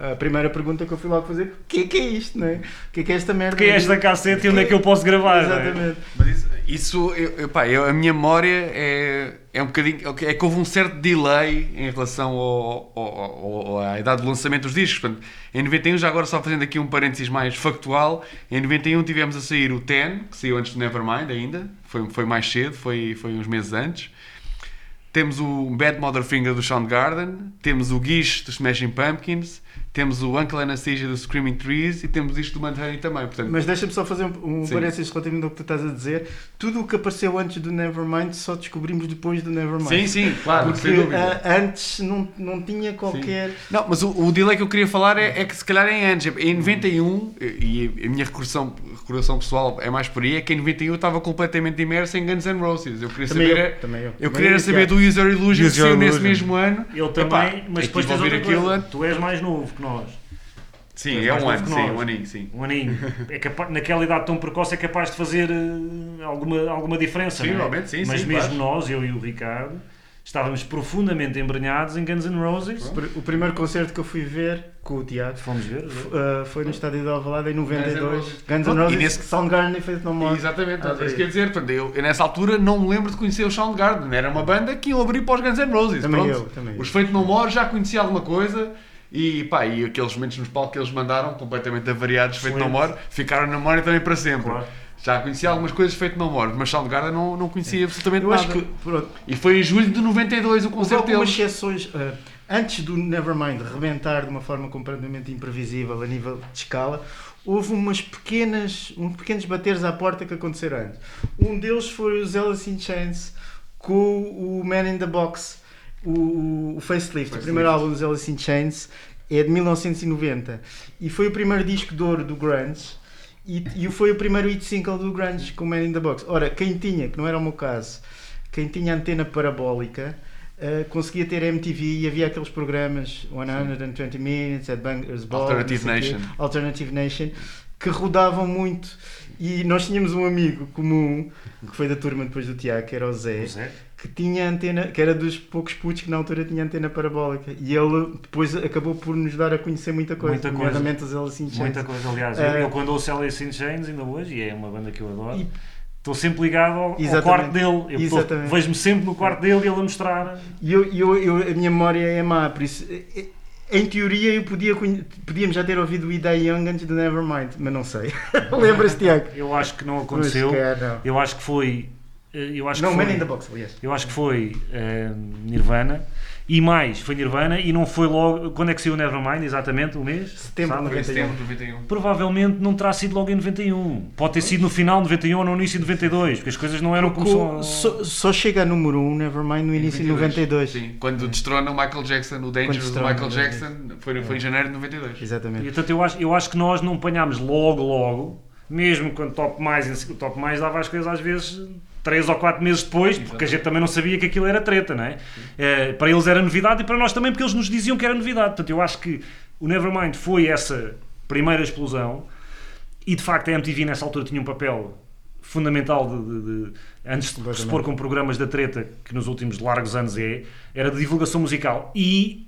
A primeira pergunta que eu fui logo fazer: o que é que é isto, não é? O que é que é esta merda? Porque é esta cassete e onde é que eu posso gravar? não é? Exatamente. Mas isso, isso eu, eu, pá, eu- a minha memória é, é um bocadinho. É que houve um certo delay em relação ao, ao- ao- à idade do lançamento dos discos. Portanto, em 91, já agora só fazendo aqui um parênteses mais factual, em 91 tivemos a sair o Ten, que saiu antes do Nevermind ainda, foi, foi mais cedo, foi, foi uns meses antes. Temos o Bad Mother Finger do Soundgarden, temos o Guiche dos Smashing Pumpkins, temos o Uncle Anesthesia do Screaming Trees e temos isto do Mudhoney também. Portanto, Mas deixa-me só fazer um, um Sim. parênteses relativamente ao que tu estás a dizer. Tudo o que apareceu antes do Nevermind só descobrimos depois do Nevermind. sim, sim, claro, Porque sem dúvida. ah, antes não, não tinha qualquer. Não, mas o, o delay que eu queria falar é, é que se calhar em anos, em 91, e a minha recordação, recordação pessoal é mais por aí, é que em 91 eu estava completamente imerso em Guns N' Roses. Eu queria Também saber, eu, é- também eu. eu queria saber do User Illusion que saiu nesse mesmo ano. Eu também, Epá, mas eu depois tens ouvir outra aquilo coisa. antes. Tu és mais novo que nós. Sim, é um novo ano, sim, um aninho, sim. Um aninho. É capaz, naquela idade tão precoce é capaz de fazer eh, alguma, alguma diferença. Sim, não é? sim, Mas sim, mesmo claro. nós, eu e o Ricardo, estávamos profundamente embrenhados em Guns N' Roses. O primeiro concerto que eu fui ver com o Tiago Fomos ver. ah, foi no estádio de Alvalade em 92. Roses. Guns N' e Roses, nesse- Soundgarden e Faith No More. Exatamente, Ah, é isso quer dizer. Portanto, eu, eu nessa altura não me lembro de conhecer o Soundgarden. Era uma banda que iam abrir para os Guns N' Roses. Também pronto. eu, também. Os Feito No More já conhecia alguma coisa. E, pá, e aqueles momentos nos palcos que eles mandaram, completamente avariados, Feito No. More, ficaram na memória também para sempre. Claro. Já conhecia algumas coisas Feito No More, mas Soundgarden não, não conhecia absolutamente Eu nada. que, E foi em julho de 92 o houve concerto algumas deles. exceções. ah, antes do Nevermind rebentar de uma forma completamente imprevisível a nível de escala, houve umas pequenas, uns pequenos bateres à porta que aconteceram antes. Um deles foi os Alice in Chains com o Man in the Box, o, o Facelift, o primeiro álbum dos Alice in Chains é de 1990 e foi o primeiro disco de ouro do grunge e, e foi o primeiro hit single do grunge com o Man in the Box. Ora, quem tinha, que não era o meu caso, quem tinha antena parabólica uh, conseguia ter MTV e havia aqueles programas 120 Minutes, At Bangers Ball, Alternative sei quê, Nation. Alternative Nation, que rodavam muito. E nós tínhamos um amigo comum, que foi da turma depois do Tiago, que era o Zé, Pois é. Que tinha antena, que era dos poucos putos que na altura tinha antena parabólica. E ele depois acabou por nos dar a conhecer muita coisa, Muita coisa. os Alice in Chains. Muita coisa, aliás. Eh, eu, eu quando ouço Alice in Chains, ainda hoje, e é uma banda que eu adoro, E- estou sempre ligado ao, ao quarto dele. Vejo-me sempre no quarto dele e ele a mostrar. E eu, eu, eu- a minha memória é má, por isso, eh, eh, em teoria, eu podia, podíamos já ter ouvido o Ida Young antes do Nevermind, mas não sei. Lembras-te, Tiago? Eu acho que não aconteceu. Não. Eu acho que foi. Eh, Eu acho Não, que Man foi, in the Box, aliás. Eu acho que foi eh, Nirvana. e mais foi Nirvana e não foi logo. Quando é que saiu o Nevermind? Exatamente, o mês? Setembro de Sabe? 91. Setembro de 91. Provavelmente não terá sido logo em 91. Pode ter sido no final de 91 ou no início de 92, porque as coisas não eram como são. Só, só chega a número 1 um, Nevermind no início de 92. Sim, quando destrona o Michael Jackson, o Dangerous do Michael Jackson, foi, foi em janeiro de 92. E, Exatamente. portanto, eu acho, eu acho que nós não apanhámos logo, logo, mesmo quando top mais, o top mais dava as coisas às vezes 3 ou 4 meses depois, porque a gente também não sabia que aquilo era treta, não é? Eh, para eles era novidade e para nós também, porque eles nos diziam que era novidade. Portanto, eu acho que o Nevermind foi essa primeira explosão e de facto a MTV nessa altura tinha um papel fundamental de, de- de- antes de se pôr com programas da treta que nos últimos largos anos é, era de divulgação musical e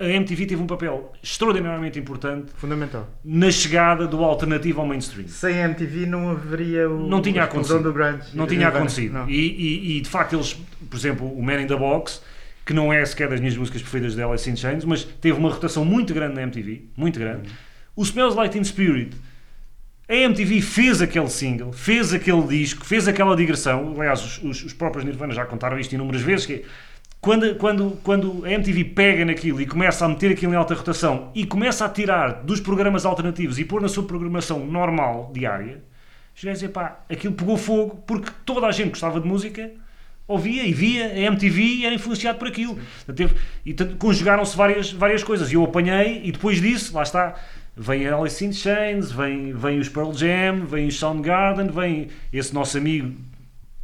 a, a MTV teve um papel extraordinariamente importante Fundamental. na chegada do alternativo ao mainstream. Sem MTV não haveria o, Não tinha a acontecido. do grunge. Não tinha acontecido. Não. E, e- e, de facto eles, por exemplo, o Man in the Box, que não é sequer das minhas músicas preferidas de Alice in Chains, mas teve uma rotação muito grande na MTV, muito grande. O Smells Like Teen Spirit, a MTV fez aquele single, fez aquele disco, fez aquela digressão. Aliás, os, os- os próprios Nirvana já contaram isto inúmeras vezes. Que é, quando, quando, quando a MTV pega naquilo e começa a meter aquilo em alta rotação e começa a tirar dos programas alternativos e pôr na sua programação normal, diária, os gajos dizem, pá, aquilo pegou fogo porque toda a gente gostava de música ouvia e via a MTV e era influenciado por aquilo. Teve- e conjugaram-se várias, várias coisas. E eu apanhei, e depois disso, lá está, vem a Alice in Chains, vem, vem os Pearl Jam, vem os Soundgarden, vem esse nosso amigo,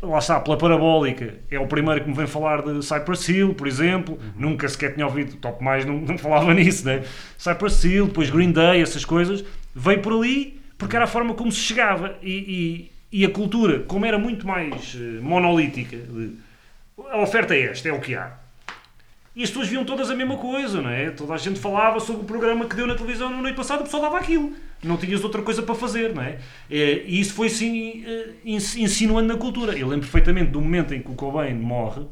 lá está, pela parabólica, é o primeiro que me vem falar de Cypress Hill, por exemplo. Nunca sequer tinha ouvido, Top Mais não, não falava nisso, né? Cypress Hill, depois Green Day, essas coisas, veio por ali porque era a forma como se chegava. E, e, e a cultura, como era muito mais eh, monolítica, de, a oferta é esta, é o que há. E as pessoas viam todas a mesma coisa, não é? Toda a gente falava sobre o programa que deu na televisão na noite passada, o pessoal dava aquilo. Não tinhas outra coisa para fazer, não é? Eh, E isso foi assim, eh, ins- insinuando na cultura. Eu lembro perfeitamente do momento em que o Cobain morre,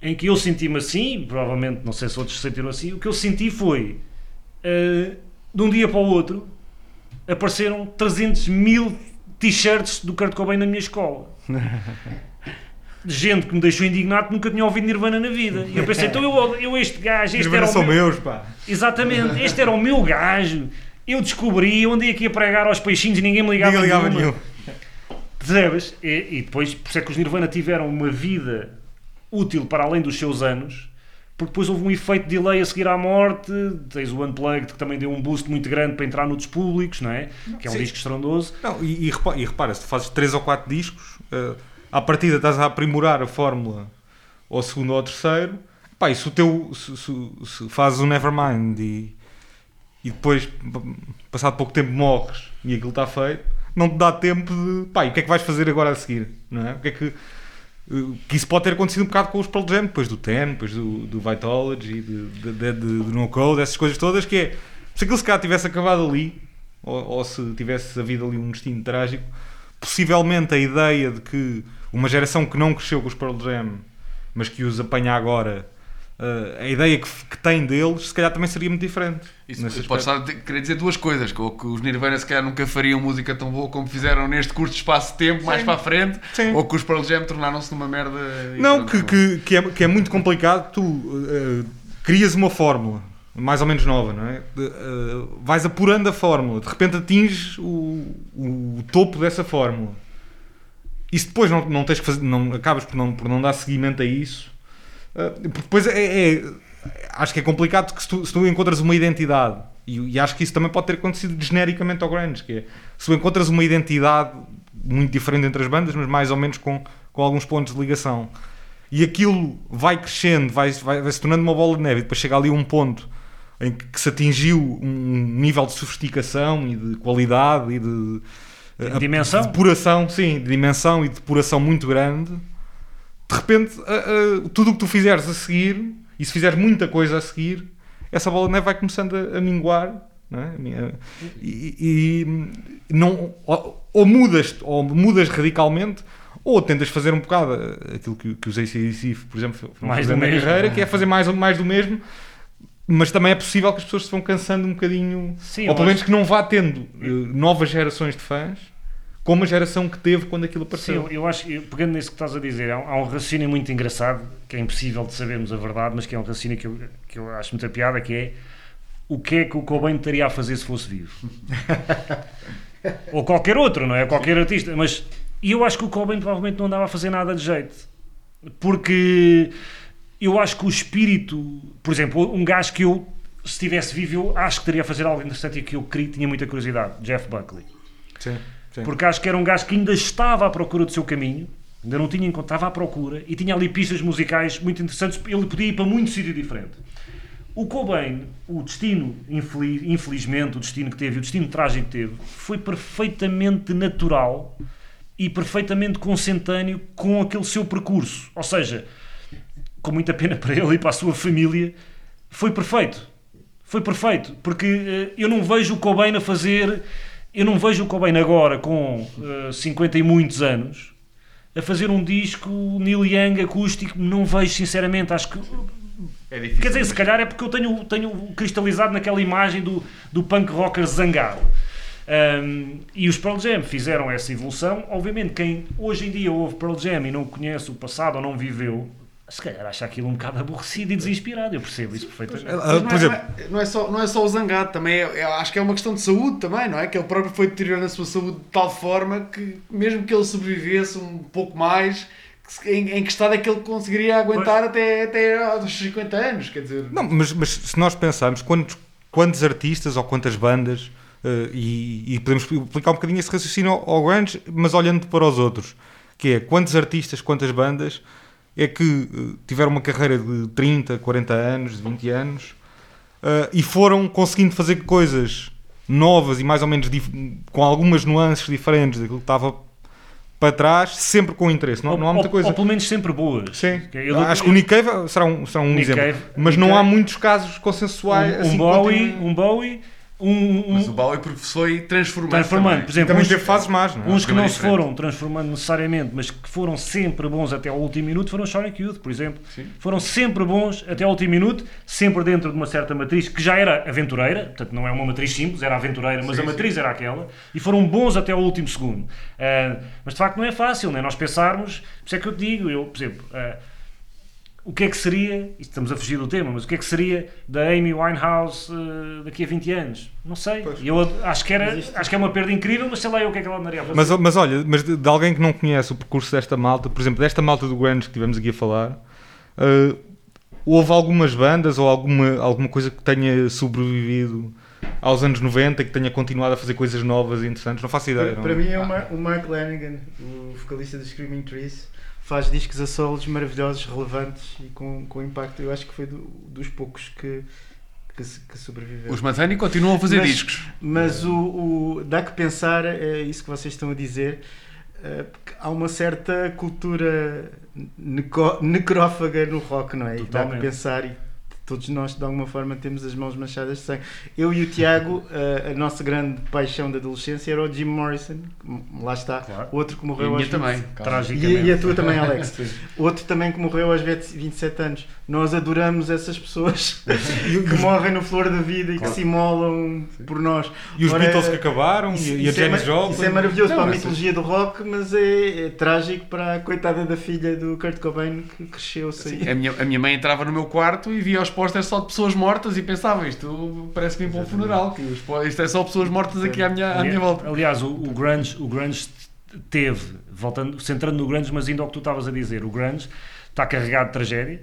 em que eu senti-me assim, provavelmente não sei se outros se sentiram assim, o que eu senti foi, eh, de um dia para o outro, apareceram 300 mil t-shirts do Kurt Cobain na minha escola. Gente que me deixou indignado que nunca tinha ouvido Nirvana na vida. E eu pensei, então eu, eu este gajo, este Nirvana era o são meu... meus, pá. Exatamente, este era o meu gajo. Eu descobri, eu andei aqui a pregar aos peixinhos e ninguém me ligava, Ninguém ligava nenhum. Percebes? E, e depois, por isso é que os Nirvana tiveram uma vida útil para além dos seus anos, porque depois houve um efeito de delay a seguir à morte. Tens o Unplugged, que também deu um boost muito grande para entrar nos públicos, não é? Que é um Sim. disco estrondoso. Não, e, e, repa- e repara, se tu fazes 3 ou 4 discos, eh, à partida estás a aprimorar a fórmula ao segundo ou terceiro, pá, e se o teu se, se, se fazes o Nevermind e, e depois, passado pouco tempo, morres e aquilo está feito, não te dá tempo de pá, e o que é que vais fazer agora a seguir? Não é? O que é que, eh, que isso pode ter acontecido um bocado com os Pearl Jam, depois do Ten, depois do, do Vitology, de- do No Code, essas coisas todas, que é se aquilo se calhar tivesse acabado ali, ou, ou se tivesse havido ali um destino trágico, possivelmente a ideia de que uma geração que não cresceu com os Pearl Jam, mas que os apanha agora, eh, a ideia que, que tem deles, se calhar também seria muito diferente. Isso pode estar a querer dizer duas coisas: que, ou que os Nirvana se calhar nunca fariam música tão boa como fizeram neste curto espaço de tempo, mais para a frente, Sim. ou que os Pearl Jam tornaram-se numa merda. Não, que, que, que, é, que é muito complicado. Tu eh, crias uma fórmula mais ou menos nova, não é? De, eh, vais apurando a fórmula, de repente atinges o, o topo dessa fórmula. E se depois não, não tens que fazer, não, acabas por não, por não dar seguimento a isso, porque depois é, é- acho que é complicado que se tu, se tu encontras uma identidade, e, e acho que isso também pode ter acontecido genericamente ao grunge, que é, se tu encontras uma identidade muito diferente entre as bandas, mas mais ou menos com, com alguns pontos de ligação, e aquilo vai crescendo, vai, vai, vai se tornando uma bola de neve, e depois chega ali um ponto em que, que se atingiu um nível de sofisticação e de qualidade e de, De dimensão? de depuração, sim, de dimensão e de depuração muito grande. De repente, a- a- tudo o que tu fizeres a seguir, e se fizeres muita coisa a seguir, essa bola de neve vai começando a, a minguar. Não é? E, e não, ou, ou mudas, ou mudas radicalmente, ou tentas fazer um bocado aquilo que, que os ACDC, por exemplo, Mais fazer na mesmo. carreira, que é fazer mais, mais do mesmo, mas também é possível que as pessoas se vão cansando um bocadinho, Sim, ou pelo menos que não vá tendo eh, novas gerações de fãs como a geração que teve quando aquilo Sim, apareceu. eu, eu acho pegando nisso que estás a dizer, há, um- há um raciocínio muito engraçado, que é impossível de sabermos a verdade, mas que é um raciocínio que eu, que eu acho muita piada, que é o que é que o Cobain estaria a fazer se fosse vivo? Ou qualquer outro, não é? Qualquer artista. Mas eu acho que o Cobain provavelmente não andava a fazer nada de jeito. Porque eu acho que o espírito, por exemplo, um gajo que eu, se estivesse vivo, eu acho que teria a fazer algo interessante e que eu queria, tinha muita curiosidade, Jeff Buckley. Sim, sim. Porque acho que era um gajo que ainda estava à procura do seu caminho, ainda não tinha encontrado, estava à procura e tinha ali pistas musicais muito interessantes. Ele podia ir para muito sítio diferente. O Cobain, o destino, infeliz, infelizmente, o destino que teve, o destino trágico que teve, foi perfeitamente natural e perfeitamente consentâneo com aquele seu percurso. Ou seja, com muita pena para ele e para a sua família, foi perfeito. Foi perfeito, porque eh, eu não vejo o Cobain a fazer, eu não vejo o Cobain agora com eh, 50 e muitos anos a fazer um disco Neil Young acústico, não vejo sinceramente, acho que É difícil. Quer dizer, se calhar é porque eu tenho, tenho cristalizado naquela imagem do, do punk rocker zangado. Um, e os Pearl Jam fizeram essa evolução. Obviamente, quem hoje em dia ouve Pearl Jam e não conhece o passado ou não viveu, se calhar acha aquilo um bocado aborrecido e desinspirado. Eu percebo isso perfeitamente. Ah, Mas não, é, exemplo, não é- não é só, não é só o zangado, também é, é- acho que é uma questão de saúde também, não é? Que ele próprio foi deteriorando a sua saúde de tal forma que mesmo que ele sobrevivesse um pouco mais, em, em que estado é que ele conseguiria aguentar até, até aos 50 anos, quer dizer... Não, mas, mas se nós pensarmos quantos, quantos artistas ou quantas bandas, eh, e, e podemos aplicar um bocadinho esse raciocínio ao, ao grunge, mas olhando para os outros, que é quantos artistas, quantas bandas é que eh, tiveram uma carreira de 30, 40 anos, de 20 anos, eh, e foram conseguindo fazer coisas novas e mais ou menos com algumas nuances diferentes daquilo que estava para trás, sempre com interesse. Não, não há muita ou, coisa. ou pelo menos sempre boas. Sim, Eu- acho que o Nick Cave será um, será um Nick exemplo. Cave- mas Nick não há Cave- muitos casos consensuais. um, um assim, Bowie, um Bowie, um, um- Mas o porque se foi transformando. transformando. também. Por exemplo, Também uns- teve fases más, não é? Uns que não é se foram transformando necessariamente, mas que foram sempre bons até ao último minuto, foram Sonic Youth, por exemplo. Sim. Foram sempre bons até ao último minuto, sempre dentro de uma certa matriz que já era aventureira, portanto não é uma matriz simples, era aventureira, mas Sim, a matriz era aquela, e foram bons até ao último segundo. Ah, mas de facto não é fácil, né? nós pensarmos, por isso é que eu te digo, eu, por exemplo, ah, o que é que seria, e estamos a fugir do tema, mas o que é que seria da Amy Winehouse eh, daqui a 20 anos? Não sei. Eu ad- acho que, era, acho que é uma perda incrível, mas sei lá eu o que é que ela andaria a fazer. Mas, mas olha, mas de, de alguém que não conhece o percurso desta malta, por exemplo, desta malta do grunge que tivemos aqui a falar, eh, houve algumas bandas ou alguma, alguma coisa que tenha sobrevivido aos anos 90 que tenha continuado a fazer coisas novas e interessantes? Não faço ideia. Para, não- para mim é o, Mar- o Mark Lanigan, o vocalista dos Screaming Trees, faz discos a solos maravilhosos, relevantes e com, com impacto. Eu acho que foi do- dos poucos que, que, que sobreviveram. Os Manzani continuam a fazer Mas- discos. Mas o, o- dá que pensar, é isso que vocês estão a dizer, porque há uma certa cultura necrófaga no rock, não é? E dá que pensar e todos nós de alguma forma temos as mãos manchadas de sangue. Eu e o Tiago, eh, a nossa grande paixão da adolescência era o Jim Morrison, lá está, Claro. outro que E a morreu minha aos também. 20 calma. Tragicamente. e, e a tua também, Alex. Outro também que morreu aos 20 27 anos. Nós adoramos essas pessoas que morrem no flor da vida e que se imolam por nós. E os Ora, Beatles que acabaram, isso, e, e a é James ma- Joplin. Isso é maravilhoso Não, para a mitologia do rock, mas é, é trágico para a coitada da filha do Kurt Cobain que cresceu sem. A minha, a minha mãe entrava no meu quarto e via os pósteres só de pessoas mortas e pensava isto parece que vim para um funeral, que os isto é só pessoas mortas aqui à minha, à minha volta. Aliás, o, o grunge, o grunge teve, voltando, centrando no grunge, mas indo ao que tu estavas a dizer, o grunge está carregado de tragédia,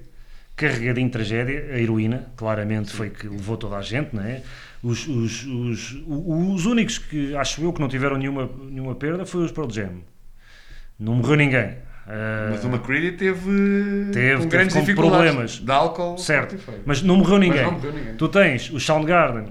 carregadinho de tragédia, a heroína, claramente foi que levou toda a gente, não é? Os, os, os, os únicos que acho eu que não tiveram nenhuma, nenhuma perda foi os Pearl Jam. Não morreu ninguém. Ah, Mas o McCready teve, Teve, com teve grandes com dificuldades problemas. de álcool. Certo, mas não morreu ninguém. Mas não morreu ninguém. Tu tens o Soundgarden,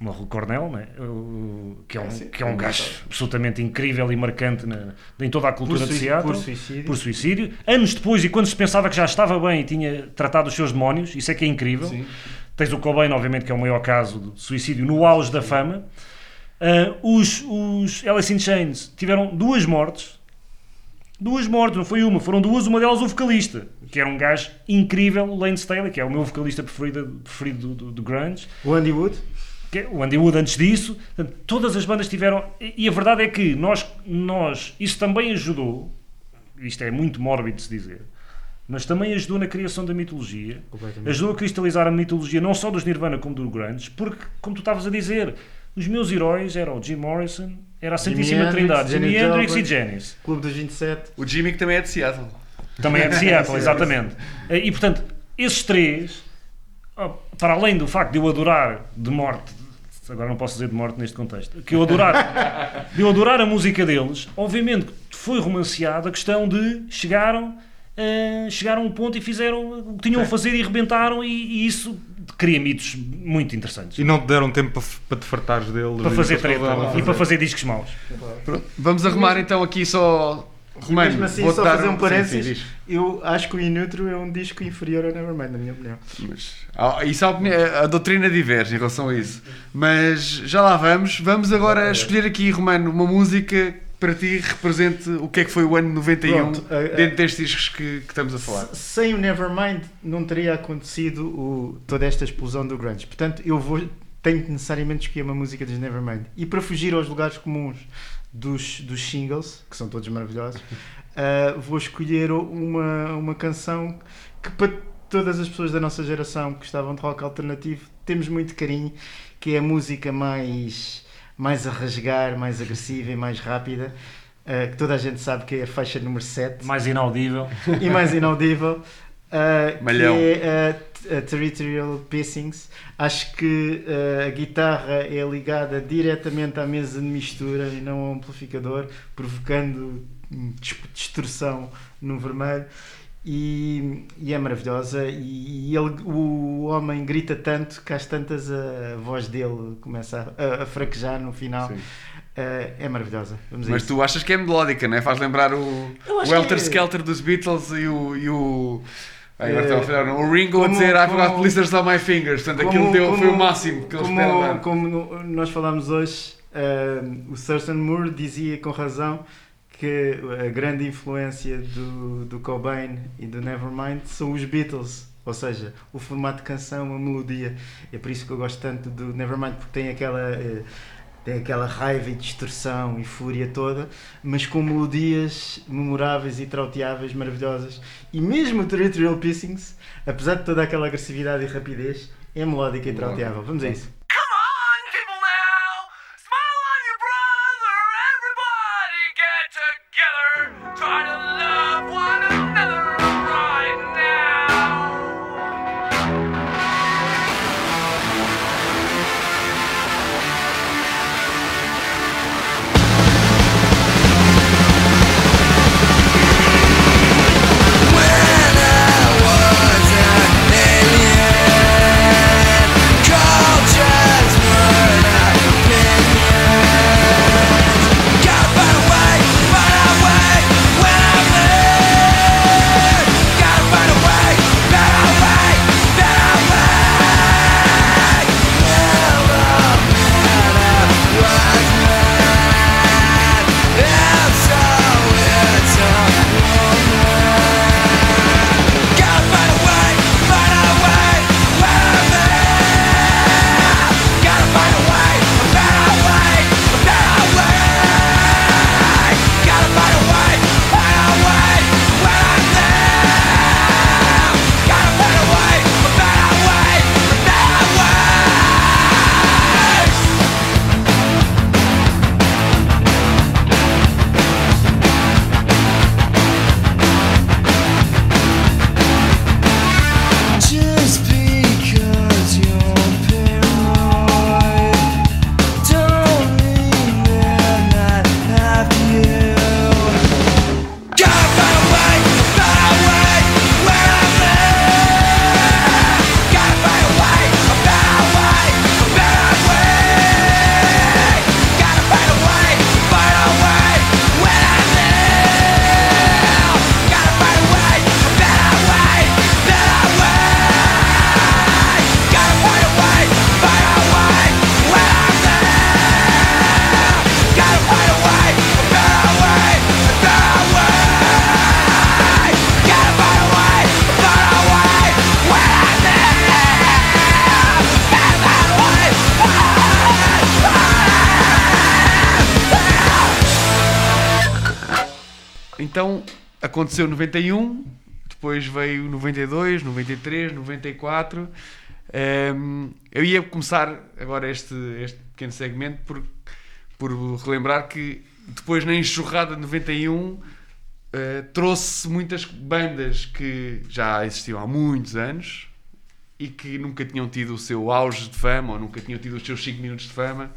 morre o Cornell, né? O- que, é um, É, que é um é gajo verdade. absolutamente incrível e marcante na, em toda a por, cultura de sui- Seattle. por suicídio. por suicídio. Anos depois, e quando se pensava que já estava bem e tinha tratado os seus demónios, isso é que é incrível. Sim. Tens o Cobain, obviamente, que é o maior caso de suicídio no auge da fama. Ah, os, os Alice in Chains tiveram duas mortes. Duas mortes, não foi uma, foram duas. Uma delas o vocalista, que era um gajo incrível, Lane Staley, que é o meu vocalista preferido, preferido do, do, do grunge. O Andy Wood? que é o Andy Wood antes disso, portanto, todas as bandas tiveram. E a verdade é que nós, nós isso também ajudou, isto é muito mórbido de se dizer, mas também ajudou na criação da mitologia, ajudou a cristalizar a mitologia não só dos Nirvana como do Grunge, porque, como tu estavas a dizer, os meus heróis eram o Jim Morrison, era a Santíssima Hendrix, Trindade, Jimi Hendrix e. Janis. Clube dos 27. O Jimmy que também é de Seattle. Também é de Seattle, exatamente. E portanto, esses três, para além do facto de eu adorar de morte, agora não posso dizer de morte neste contexto, que eu adorar, de eu adorar a música deles, obviamente foi romanceado a questão de chegaram, eh, chegaram a um ponto e fizeram o que tinham a fazer e rebentaram, e, e isso cria mitos muito interessantes. E não te deram tempo para, te fartares deles. Para e fazer treta fazer- e para fazer discos maus. Pronto, Vamos arrumar então aqui só. Romano, Mesmo assim, só dar fazer um parênteses, eu acho que o Inutro é um disco inferior ao Nevermind, na minha opinião. Mas, ah, isso é a, a doutrina diverge em relação a isso. Mas já lá vamos. Vamos agora escolher aqui, Romano, uma música para ti represente o que é que foi o ano 91 Pronto, a- a- dentro destes discos que, que estamos a falar. Se- Sem o Nevermind não teria acontecido o- toda esta explosão do grunge. Portanto, eu vou tenho que necessariamente escolher uma música dos Nevermind. E para fugir aos lugares comuns dos, dos singles, que são todos maravilhosos, ah, vou escolher uma, uma canção que para todas as pessoas da nossa geração que gostavam de rock alternativo temos muito carinho, que é a música mais, mais a rasgar, mais agressiva e mais rápida. ah, que toda a gente sabe que é a faixa número 7 Mais inaudível. e mais inaudível, uh, Malhão. que é uh, a Territorial Pissings. Acho que uh, a guitarra é ligada diretamente à mesa de mistura e não ao amplificador, provocando hum, dis- distorção no vermelho. E, e é maravilhosa. E, e ele, o homem grita tanto que às tantas a voz dele começa a, a fraquejar no final. Uh, é maravilhosa. Vamos a Mas tu achas que é melódica, não é? Faz lembrar o, o Helter que é. Skelter dos Beatles e o. E o agora É, a falhar, não. o Ringo a como- dizer I've got blisters on my fingers. Portanto, aquilo Como- deu, foi como- o máximo que eles como, puderam dar. como nós falámos hoje, ah, o Thurston Moore dizia com razão que a grande influência do, do Cobain e do Nevermind são os Beatles. Ou seja, o formato de canção, a melodia. É por isso que eu gosto tanto do Nevermind, porque tem aquela, eh, tem aquela raiva e distorção e fúria toda, mas com melodias memoráveis e trauteáveis, maravilhosas. E mesmo o Territorial Pissings, apesar de toda aquela agressividade e rapidez, é melódica e trauteável. Vamos a isso. Aconteceu 91, depois veio 92, 93, 94. Ehm, eu ia começar agora este, este pequeno segmento por, por relembrar que depois na enxurrada de 91 eh, trouxe muitas bandas que já existiam há muitos anos e que nunca tinham tido o seu auge de fama ou nunca tinham tido os seus 5 minutos de fama.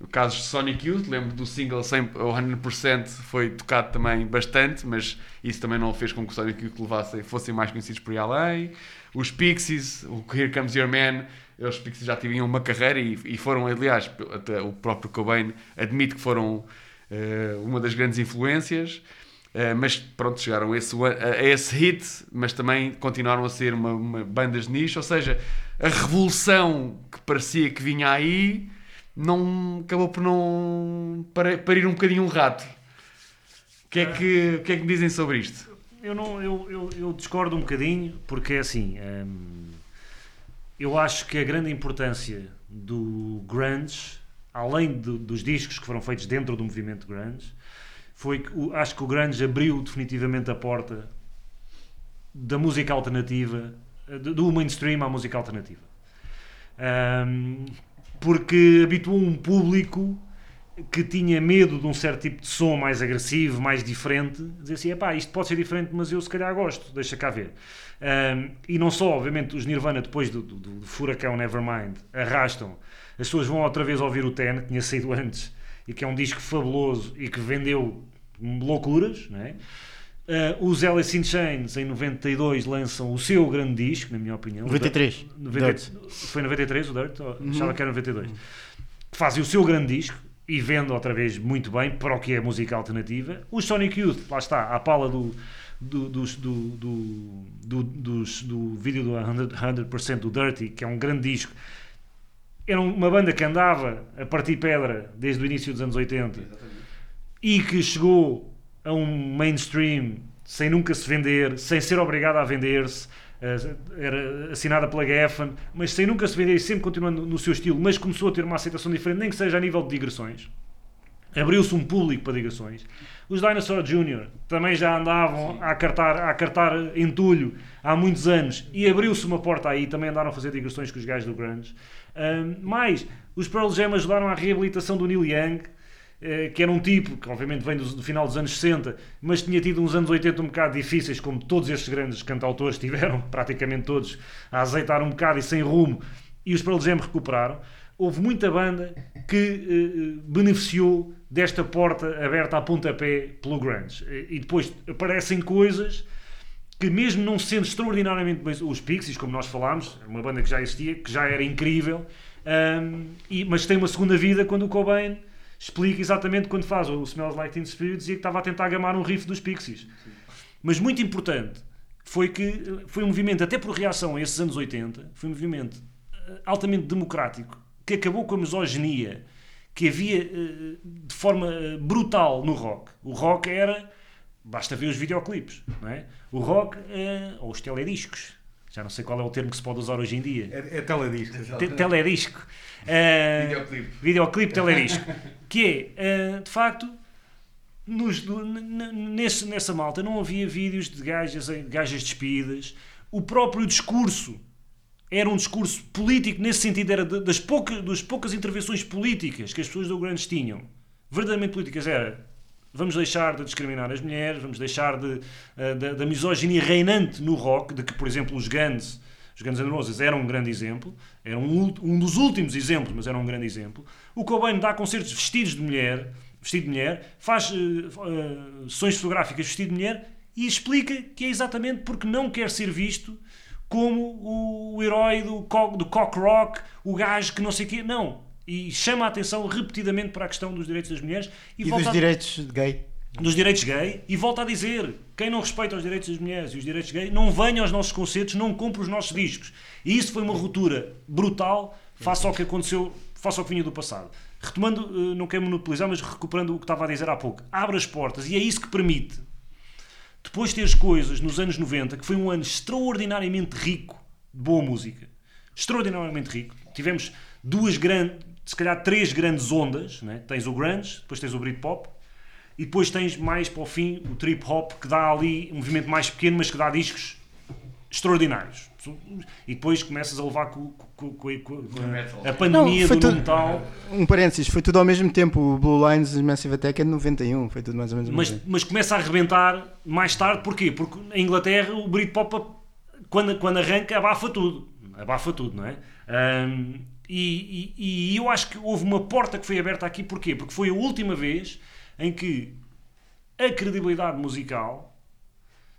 No caso de Sonic Youth, lembro do single 100, ou 100% foi tocado também bastante, mas isso também não fez com que o Sonic Youth levasse, fossem mais conhecidos por aí além. Os Pixies, o Here Comes Your Man, os Pixies já tinham uma carreira e, e foram, aliás, até o próprio Cobain admite que foram eh, uma das grandes influências. Uh, mas pronto, chegaram a esse, a esse hit, mas também continuaram a ser uma, uma bandas de nicho, ou seja, a revolução que parecia que vinha aí não acabou por não parir um bocadinho um rato. O que é que, o que, é que dizem sobre isto? Eu, não, eu, eu, eu discordo um bocadinho, porque é assim, hum, eu acho que a grande importância do grunge, além do- dos discos que foram feitos dentro do movimento grunge, foi que o- acho que o grunge abriu definitivamente a porta da música alternativa, eh, do mainstream à música alternativa. Hum, porque habituou um público que tinha medo de um certo tipo de som mais agressivo, mais diferente, dizer assim, epá, isto pode ser diferente, mas eu se calhar gosto, deixa cá ver. Hum, e não só, obviamente, os Nirvana, depois do, do, do furacão Nevermind, arrastam, as pessoas vão outra vez ouvir o Ten, que tinha saído antes, e que é um disco fabuloso e que vendeu loucuras, não é? Uh, os Alice in Chains em 92 lançam o seu grande disco, na minha opinião. 93. 90 Dirt. Foi 93 o Dirt? Ou Achava que era 92. Fazem o seu grande disco e vende outra vez muito bem para o que é música alternativa. Os Sonic Youth, lá está, à pala do, do, dos- do, do, do, dos- do vídeo do 100%, 100% do Dirty, que é um grande disco. Era uma banda que andava a partir pedra desde o início dos anos 80 e que chegou a um mainstream sem nunca se vender, sem ser obrigada a vender-se, eh, era assinada pela Geffen, mas sem nunca se vender e sempre continuando no seu estilo, mas começou a ter uma aceitação diferente, nem que seja a nível de digressões. Abriu-se um público para digressões. Os Dinosaur Jr. também já andavam a cartar, a cartar entulho há muitos anos e abriu-se uma porta aí, também andaram a fazer digressões com os gajos do Grunge. Mais, os Pearl Jam ajudaram à reabilitação do Neil Young, que era um tipo que obviamente vem do, do final dos anos 60, mas tinha tido uns anos 80 um bocado difíceis, como todos estes grandes cantautores tiveram, praticamente todos, a azeitar um bocado e sem rumo, e os Pearl Jam recuperaram. Houve muita banda que eh, beneficiou desta porta aberta a pontapé pelo grunge. Eh, E depois aparecem coisas que mesmo não sendo extraordinariamente bem, os Pixies, como nós falámos, uma banda que já existia, que já era incrível, ahm, e, mas tem uma segunda vida quando o Cobain explica exatamente quando faz o Smells Like Teen Spirit dizia que estava a tentar gamar um riff dos Pixies. Mas muito importante foi que foi um movimento, até por reação a esses anos 80, foi um movimento eh, altamente democrático, que acabou com a misoginia que havia eh, de forma eh, brutal no rock. O rock era Basta ver os videoclipes, não é? O rock, ou os telediscos, já não sei qual é o termo que se pode usar hoje em dia. É, é teledisco. Te- teledisco. Eh, Videoclipe. videoclipe, teledisco. que é, eh, de facto, nos- nesse- nessa malta não havia vídeos de gajas, gajas despidas. O próprio discurso era um discurso político, nesse sentido, era das poucas, das poucas intervenções políticas que as pessoas do Grandes tinham, verdadeiramente políticas, era vamos deixar de discriminar as mulheres, vamos deixar de, eh, da, da misoginia reinante no rock, de que, por exemplo, os Guns, os Guns N' Roses eram um grande exemplo, era um, um dos últimos exemplos, mas era um grande exemplo. O Cobain dá concertos vestidos de mulher, vestido de mulher, faz eh, eh, sessões fotográficas vestido de mulher e explica que é exatamente porque não quer ser visto como o herói do, co- do cock rock, o gajo que não sei o quê. Não. E chama a atenção repetidamente para a questão dos direitos das mulheres e, E dos a- direitos gay. dos direitos gay e volta a dizer quem não respeita os direitos das mulheres e os direitos gay não venha aos nossos concertos, não compre os nossos discos. E isso foi uma ruptura brutal face ao que aconteceu, face ao que vinha do passado. Retomando, eh, não quero monopolizar, mas recuperando o que estava a dizer há pouco, abre as portas e é isso que permite depois teres coisas nos anos 90, que foi um ano extraordinariamente rico de boa música, extraordinariamente rico. Tivemos duas grandes, se calhar três grandes ondas, né? tens o grunge, depois tens o Britpop, e depois tens mais para o fim o trip hop que dá ali um movimento mais pequeno, mas que dá discos extraordinários. E depois começas a levar com, com- com- com- metal. a pandemia Não, do tudo- metal. Um parênteses, foi tudo ao mesmo tempo. O Blue Lines e Massive Attack é de 91, foi tudo mais ou menos ao Mas, mesmo tempo. mas começa a arrebentar mais tarde, porquê? Porque em Inglaterra o Britpop, quando, quando arranca, abafa tudo. Abafa tudo, não é? Ahm, e, e- e eu acho que houve uma porta que foi aberta aqui, porquê? Porque foi a última vez em que a credibilidade musical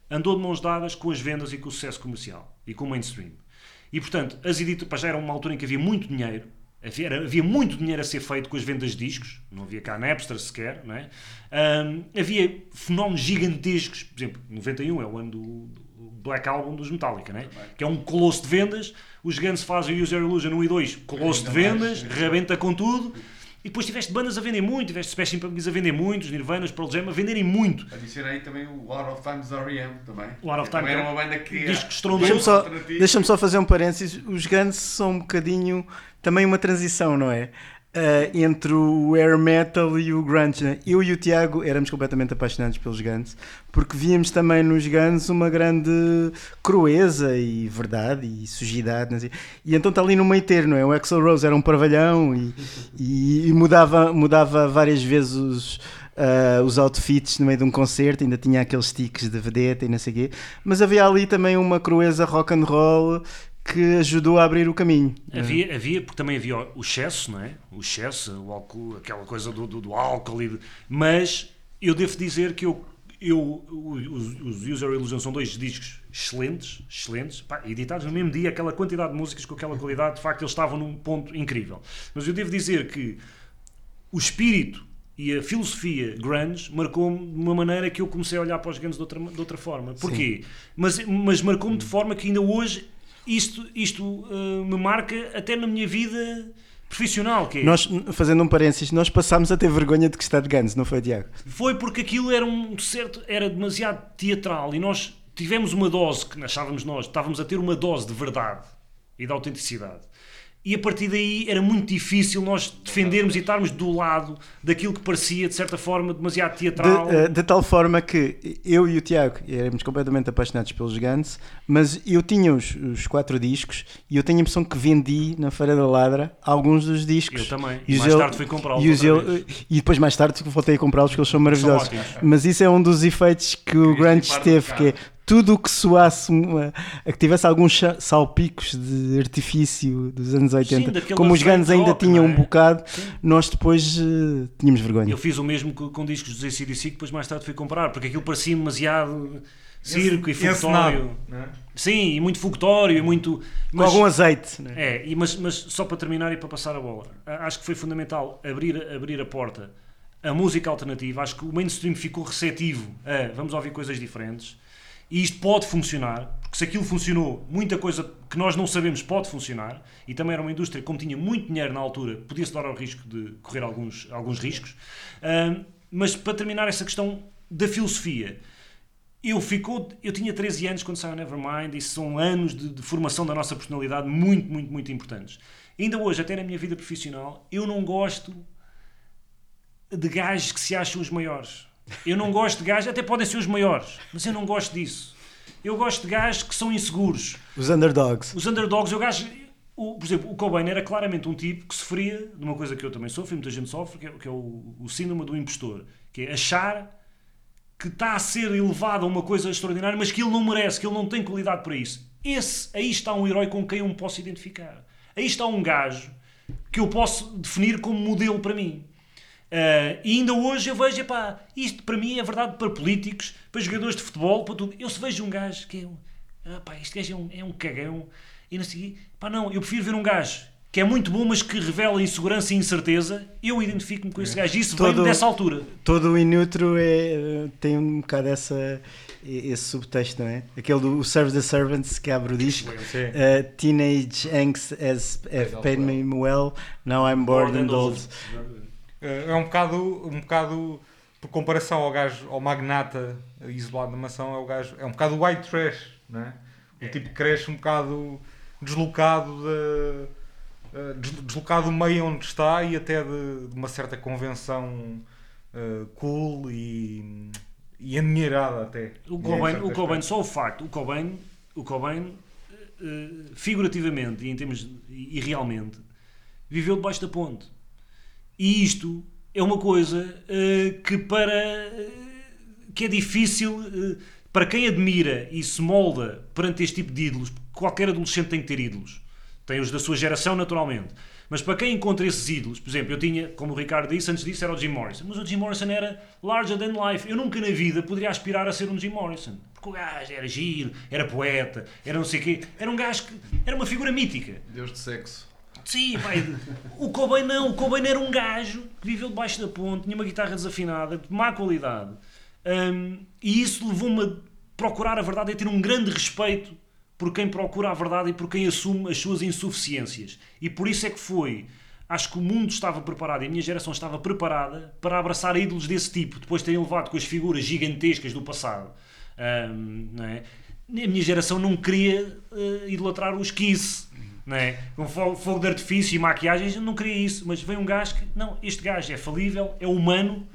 andou de mãos dadas com as vendas e com o sucesso comercial e com o mainstream. E portanto, as editoras já era uma altura em que havia muito dinheiro, havia, havia muito dinheiro a ser feito com as vendas de discos, não havia cá Napster sequer, não é? Ahm, havia fenómenos gigantescos, por exemplo, 91 é o ano do, do Black Album dos Metallica, não é? que é um colosso de vendas. Os Guns fazem o User Illusion 1 e 2, colosso de vendas, rebenta com tudo. E depois tiveste bandas a vender muito, tiveste Smashing Pumpkins a vender muito, os Nirvanas, Pearl Jam a venderem muito. Adicionei também o Out of Times R.E.M. também. O Out of Que também Time era uma banda que disco estrondoso. Deixa-me só, deixa só fazer um parênteses. Os Guns são um bocadinho também uma transição, não é? Ah, entre o air metal e o grunge. né? Eu e o Tiago éramos completamente apaixonados pelos Guns porque víamos também nos Guns uma grande crueza e verdade e sujidade. sei. E então está ali no meio termo, não é? O Axel Rose era um parvalhão e, e- e mudava, mudava várias vezes os, ah, os outfits no meio de um concerto, ainda tinha aqueles tiques de vedeta e não sei o quê, mas havia ali também uma crueza rock and roll que ajudou a abrir o caminho. Havia, havia, porque também havia o excesso, não é? O excesso, o álcool, aquela coisa do, do, do álcool. E de- mas eu devo dizer que eu, eu, os, os User Illusion são dois discos excelentes, excelentes, pá, editados no mesmo dia, aquela quantidade de músicas com aquela qualidade, de facto eles estavam num ponto incrível. Mas eu devo dizer que o espírito e a filosofia grunge marcou-me de uma maneira que eu comecei a olhar para os Guns de outra, de outra forma. Porquê? Mas, mas marcou-me de forma que ainda hoje isto, isto eh, me marca até na minha vida profissional. Que é- Nós, fazendo um parênteses, nós passámos a ter vergonha de gostar de Guns, não foi, Tiago? Foi porque aquilo era um certo, era demasiado teatral e nós tivemos uma dose que achávamos nós, estávamos a ter uma dose de verdade e de autenticidade. E a partir daí era muito difícil nós defendermos e estarmos do lado daquilo que parecia, de certa forma, demasiado De, teatral. eh, de tal forma que eu e o Tiago éramos completamente apaixonados pelos Guns, mas eu tinha os, os quatro discos e eu tenho a impressão que vendi na Feira da Ladra alguns dos discos. Eu também. E Mais el- tarde fui comprá-los E, e depois mais tarde voltei a comprá-los porque eles são maravilhosos. ótimos. mas isso é um dos efeitos que o Querias Grunge teve, que é. Tudo o que soasse, uma- a que tivesse alguns salpicos de artifício dos anos 80, daquele como os efeito ainda rock, tinham é? um bocado, nós depois eh, tínhamos vergonha. Eu fiz o mesmo com, com discos dos ACDC que depois mais tarde fui comprar, porque aquilo parecia demasiado circo e Encenado, functório. não é? Sim, e muito functório e muito. Com mas- algum azeite. né? É, e mas, mas só para terminar e para passar a bola, a- acho que foi fundamental abrir, abrir a porta à música alternativa. Acho que o mainstream ficou receptivo a vamos ouvir coisas diferentes e isto pode funcionar, porque se aquilo funcionou, muita coisa que nós não sabemos pode funcionar. E também era uma indústria, como tinha muito dinheiro na altura, podia-se dar ao risco de correr alguns, alguns riscos. Ahm, mas para terminar essa questão da filosofia, eu, ficou, eu tinha 13 anos quando saiu Nevermind e são anos de, de formação da nossa personalidade muito, muito, muito importantes. Ainda hoje, até na minha vida profissional, eu não gosto de gajos que se acham os maiores. Eu não gosto de gajos, até podem ser os maiores, mas eu não gosto disso. Eu gosto de gajos que são inseguros. Os underdogs. Os underdogs, eu gajo. O, por exemplo, o Cobain era claramente um tipo que sofria de uma coisa que eu também sofro, e muita gente sofre, que é, que é o, o síndrome do impostor, que é achar que está a ser elevado a uma coisa extraordinária, mas que ele não merece, que ele não tem qualidade para isso. Esse, aí está um herói com quem eu me posso identificar. Aí está um gajo que eu posso definir como modelo para mim. Ah, e ainda hoje eu vejo, epá, isto para mim é verdade para políticos, para jogadores de futebol, para tudo. Eu se vejo um gajo que é um, ah, pá, este gajo é um, é um cagão, e não sei, pá, não, eu prefiro ver um gajo que é muito bom, mas que revela insegurança e incerteza. Eu identifico-me com esse gajo. Isso Todo- veio dessa altura. Todo o Inutro é, tem um bocado essa, esse subtexto, não é? Aquele do Serve the Servants que abre o disco. Uh, teenage angst has have paid me well, now I'm bored and old. É um bocado, um bocado por comparação ao gajo, ao magnata isolado da maçã, é, o gajo, é um bocado white trash, não é? O tipo que cresce um bocado deslocado de, eh, des- deslocado do meio onde está e até de, de uma certa convenção uh, cool e, e endinheirada até. O Cobain, o Cobain, só o facto, o Cobain, o Cobain eh, figurativamente e, em termos, e e realmente, viveu debaixo da ponte. E isto é uma coisa eh, que para eh, que é difícil eh, para quem admira e se molda perante este tipo de ídolos, qualquer adolescente tem que ter ídolos. Tem os da sua geração, naturalmente. Mas para quem encontra esses ídolos, por exemplo, eu tinha, como o Ricardo disse, antes disso era o Jim Morrison. Mas o Jim Morrison era larger than life. Eu nunca na vida poderia aspirar a ser um Jim Morrison. Porque o gajo era giro, era poeta, era não sei o quê. Era um gajo que... Era uma figura mítica. Deus de sexo. Sim, pai. O Cobain não. O Cobain era um gajo que viveu debaixo da ponte, tinha uma guitarra desafinada, de má qualidade. Hum, e isso levou-me a procurar a verdade e a ter um grande respeito por quem procura a verdade e por quem assume as suas insuficiências. E por isso é que foi. Acho que o mundo estava preparado e a minha geração estava preparada para abraçar ídolos desse tipo, depois de terem levado com as figuras gigantescas do passado. Hum, não é? A minha geração não queria eh, idolatrar os Kiss, não é? Com fo- fogo de artifício e maquiagens, eu não queria isso, mas veio um gajo que, não, este gajo é falível, é humano,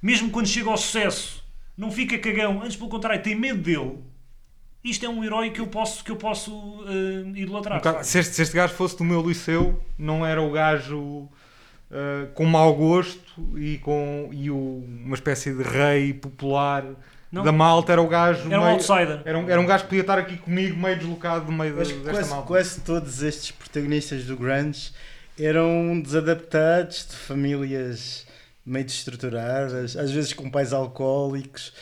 mesmo quando chega ao sucesso, não fica cagão, antes pelo contrário, tem medo dele. Isto é um herói que eu posso, que eu posso eh, idolatrar. Um facto. se, este, se este gajo fosse do meu liceu, não era o gajo uh, com mau gosto e com e o- uma espécie de rei popular Não. da malta, era o gajo. Era um meio- outsider. Era um, era um gajo que podia estar aqui comigo, meio deslocado no meio Mas de- desta quase, malta. quase todos estes protagonistas do grunge eram desadaptados de famílias meio destruturadas, às vezes com pais alcoólicos,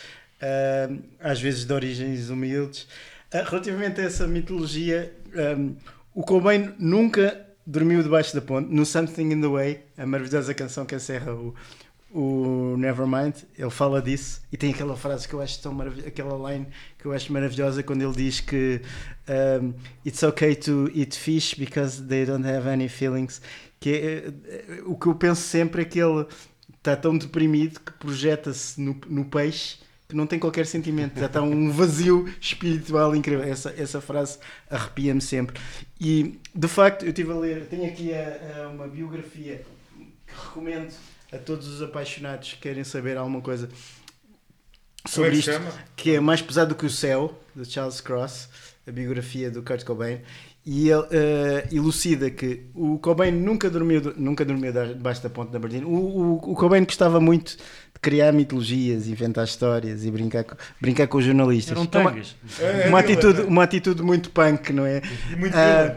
ah, às vezes de origens humildes. Ah, relativamente a essa mitologia, ah, o Cobain nunca dormiu debaixo da ponte. No Something in the Way, a maravilhosa canção que encerra o, o Nevermind, ele fala disso e tem aquela frase que eu acho tão maravilhosa, aquela line que eu acho maravilhosa quando ele diz que um, it's okay to eat fish because they don't have any feelings. Que é, eh, o que eu penso sempre é que ele está tão deprimido que projeta-se no, no peixe que não tem qualquer sentimento, já está um vazio espiritual incrível. Essa, essa frase arrepia-me sempre. E de facto, eu estive a ler, tenho aqui a- a uma biografia que recomendo a todos os apaixonados que querem saber alguma coisa Como é sobre que isto, chama? que é Mais Pesado do que o Céu, de Charles Cross, a biografia do Kurt Cobain, e ele eh, elucida que o Cobain nunca dormiu, nunca dormiu debaixo da ponte da Bardina. O, o, o Cobain gostava muito de criar mitologias, inventar histórias e brincar com, brincar com os jornalistas. Eram uma- tangas. É, uma, é, atitude, uma atitude muito punk, não é? E muito Ah,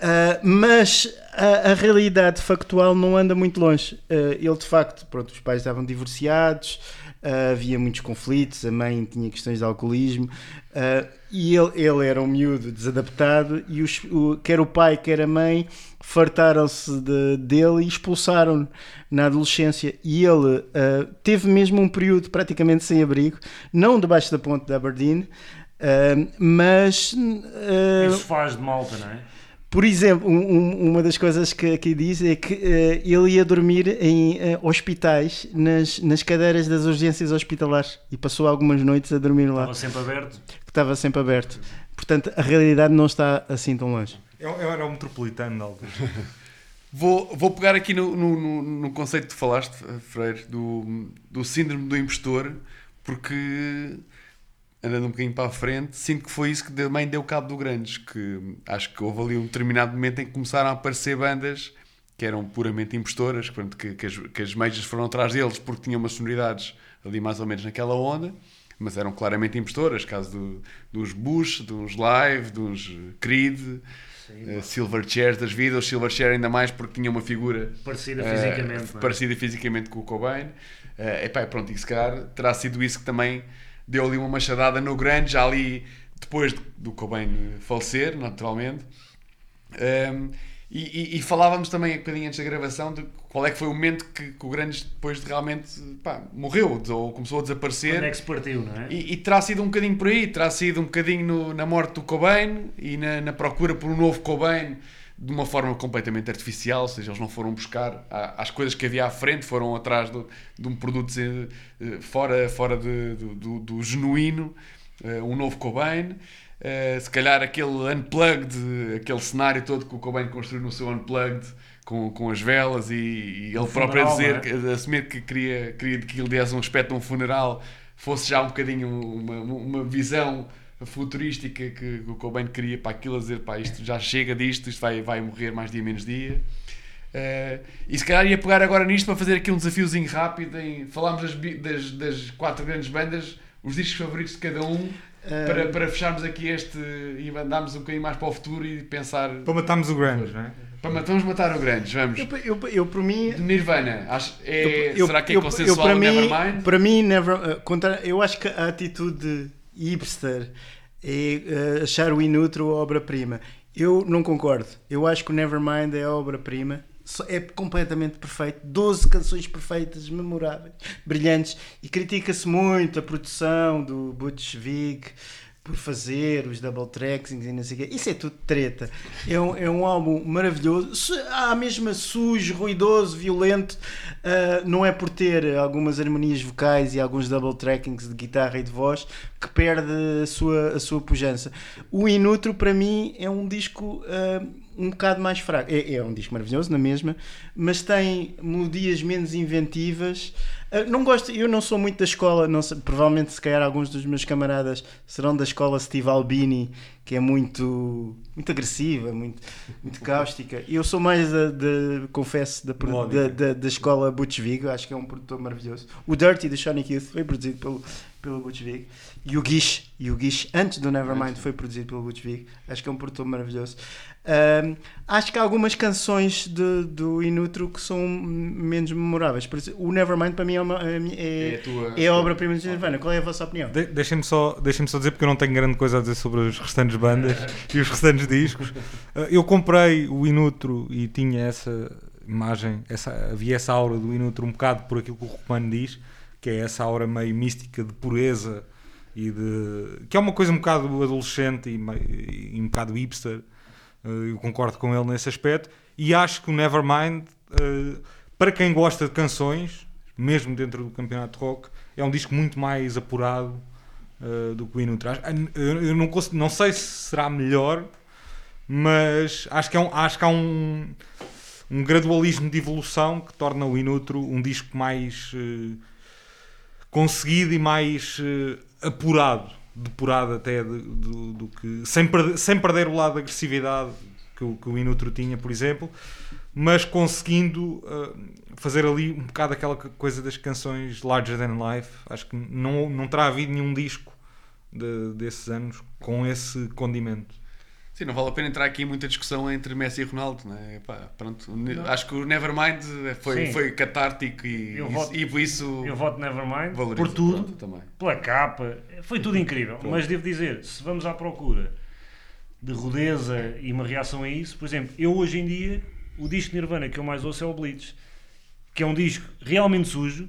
ah, mas a, a realidade factual não anda muito longe. Ah, ele, de facto, pronto, os pais estavam divorciados, ah, havia muitos conflitos, a mãe tinha questões de alcoolismo, e ele, ele era um miúdo desadaptado, e os, o, quer o pai, quer a mãe fartaram-se de- dele e expulsaram-no na adolescência. E ele teve mesmo um período praticamente sem abrigo, não debaixo da ponte de Aberdeen. mas Isso faz de malta, não é? Por exemplo, um- um- uma das coisas que aqui diz é que eh, ele ia dormir em eh, hospitais, nas, nas cadeiras das urgências hospitalares e passou algumas noites a dormir lá, Estava sempre aberto. que estava sempre aberto. Portanto, a realidade não está assim tão longe. Eu, eu era um metropolitano de altura. Vou, vou pegar aqui no, no, no- no conceito que tu falaste, Freire, do, do síndrome do impostor, porque andando um bocadinho para a frente, sinto que foi isso que também deu cabo do Grandes, que acho que houve ali um determinado momento em que começaram a aparecer bandas que eram puramente impostoras, que, que, que as, que as majors foram atrás deles porque tinham umas sonoridades ali mais ou menos naquela onda, mas eram claramente impostoras, caso do- dos Bush, dos Live, dos Creed, eh, Silverchair das vidas, Silverchair ainda mais porque tinha uma figura Parecida eh, fisicamente. é? parecida fisicamente com o Cobain. Eh, epá, pronto, e se calhar terá sido isso que também deu ali uma machadada no grande, já ali depois de- do Cobain falecer, naturalmente. Um, e, e- e falávamos também um bocadinho antes da gravação de qual é que foi o momento que, que o Grandes depois de realmente pá, morreu ou começou a desaparecer. Quando é que se partiu, não é? E, e terá sido um bocadinho por aí, terá sido um bocadinho no- na morte do Cobain e na, na procura por um novo Cobain de uma forma completamente artificial, ou seja, eles não foram buscar as coisas que havia à frente, foram atrás do- de um produto eh, fora, fora de- do, do- do genuíno, eh, um novo Cobain. Eh, se calhar aquele unplugged, aquele cenário todo que o Cobain construiu no seu unplugged, com, com as velas e, e ele Um próprio a dizer, que- assumir que queria, queria que ele desse um aspecto de um funeral, fosse já um bocadinho uma, uma visão futurística que, que o Cobain queria para aquilo, a dizer, pá, isto já chega disto, isto vai, vai morrer mais dia menos dia. Eh, e se calhar ia pegar agora nisto para fazer aqui um desafiozinho rápido em falarmos das, das, das quatro grandes bandas, os discos favoritos de cada um, Eh, para, para fecharmos aqui este e andarmos um bocadinho mais para o futuro e pensar Para matarmos o grunge, não é? para ma- vamos matar o grandes, vamos. Eu, eu, eu, por mim, De Nirvana, acho, é, Eu- será que é eu- consensual eu, para o mim, Nevermind? Para mim, never, eh, contra, eu acho que a atitude hipster é achar o Inutro obra-prima. Eu não concordo. Eu acho que o Nevermind é a obra-prima. É completamente perfeito. 12 canções perfeitas, memoráveis, brilhantes. E critica-se muito a produção do Butch Vig por fazer os double tracks e não sei o quê. Isso é tudo treta. É um, é um álbum maravilhoso. Há mesmo sujo, ruidoso, violento. Ah, não é por ter algumas harmonias vocais e alguns double trackings de guitarra e de voz que perde a sua, a sua pujança. O Inutro, para mim, é um disco ah, um bocado mais fraco. É, é um disco maravilhoso, na mesma, mas tem melodias menos inventivas. Ah, não gosto, eu não sou muito da escola, não sei, provavelmente se calhar alguns dos meus camaradas serão da escola Steve Albini, que é muito, muito agressiva, muito, muito cáustica. Eu sou mais da, da- confesso, da, da, da, da escola Butch Vig, acho que é um produtor maravilhoso. O Dirty do Sonic Youth foi produzido pelo, pelo Butch Vig. E o Gish, e o Gish antes do Nevermind foi produzido pelo Butch Vig. Acho que é um produtor maravilhoso. Acho que há algumas canções de- do Inutro que são menos memoráveis. Por exemplo, o Nevermind para mim é, uma, é, É é, a tua é a obra-prima de Nirvana. Qual é a vossa opinião? De- Deixem-me só, deixem só dizer, porque eu não tenho grande coisa a dizer sobre as restantes bandas e os restantes discos. Uh, Eu comprei o Inutro e tinha essa imagem, essa, havia essa aura do Inutro um bocado por aquilo que o Romano diz, que é essa aura meio mística de pureza e de. que é uma coisa um bocado adolescente e, meio- e um bocado hipster. Uh, Eu concordo com ele nesse aspecto. E acho que o Nevermind, uh, para quem gosta de canções, mesmo dentro do campeonato de rock, é um disco muito mais apurado uh, do que o Hino traz. Ah, Eu, não, consigo- não sei se será melhor, mas acho que, é um, acho que há um, um gradualismo de evolução que torna o Inutro um disco mais conseguido e mais apurado, depurado até de- do, do que sem perder, sem perder o lado de agressividade que o, que o Inutro tinha, por exemplo, mas conseguindo uh, fazer ali um bocado aquela co- coisa das canções Larger Than Life. Acho que não, não terá havido nenhum disco de- desses anos com esse condimento. Sim, não vale a pena entrar aqui em muita discussão entre Messi e Ronaldo, não é? Pá, pronto, acho que o Nevermind foi, Sim. foi catártico e, Eu voto- e por isso Eu voto Nevermind por tudo, pronto, também. pela capa, foi tudo incrível. Pronto. Mas devo dizer, se vamos à procura de rudeza e uma reação a isso, por exemplo, eu hoje em dia, o disco Nirvana que eu mais ouço é o Bleach, que é um disco realmente sujo,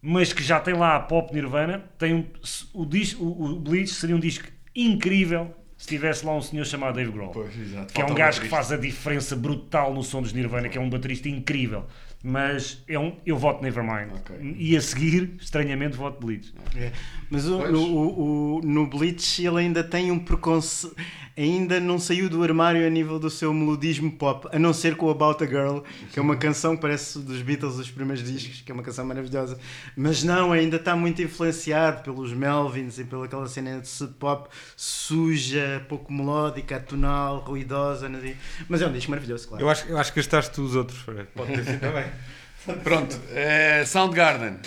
mas que já tem lá a pop Nirvana. Tem um, o, disco, o, o Bleach seria um disco incrível se tivesse lá um senhor chamado Dave Grohl. Pois, que é um gajo que faz a diferença brutal no som dos Nirvana, que é um baterista incrível. Mas é um, eu voto Nevermind. Ok. E a seguir, estranhamente, voto Bleach. É, Mas o, o- o- no Bleach ele ainda tem um preconceito, ainda não saiu do armário a nível do seu melodismo pop, a não ser com About a Girl, que é uma canção que parece dos Beatles, os primeiros discos, que é uma canção maravilhosa. Mas não, ainda está muito influenciado pelos Melvins e pela aquela cena de sub pop suja, pouco melódica, atonal, ruidosa. sei. Mas é um disco maravilhoso, claro. Eu acho, eu acho que gastaste tu os outros, Fred. Pode ter sido também. Pronto, eh, Soundgarden.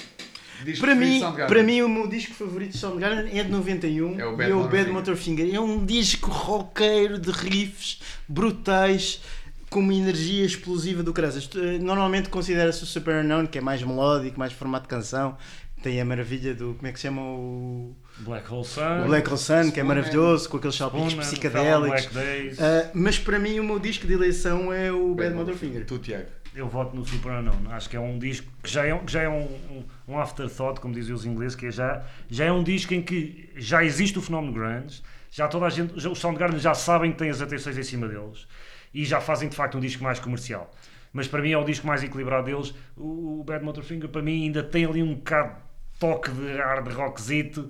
Disco Para mim, de Soundgarden. para mim, o meu disco favorito de Soundgarden é de 91 É o e Bad é o Motorfinger. Bad Motorfinger. É um disco roqueiro de riffs brutais com uma energia explosiva do Crasas. Normalmente considera-se o Super Unknown, que é mais melódico, mais formato de canção. Tem a maravilha do. Como é que se chama o. Black Hole Sun, o Black Hole Sun, que é maravilhoso, com aqueles Spoonman, psicadélicos. Ah, mas para mim, o meu disco de eleição é o Bad, Bad Motorfinger. Tu, Tiago. Eu voto no Super Unknown. Acho que é um disco que já é, que já é um, um, afterthought, como dizem os ingleses, que é já, já é um disco em que já existe o fenómeno grunge, já toda a gente, já, os Soundgarden já sabem que têm as atenções em cima deles e já fazem de facto um disco mais comercial. Mas para mim é o disco mais equilibrado deles. O, o Bad Motorfinger para mim ainda tem ali um bocado de toque de hard rockzito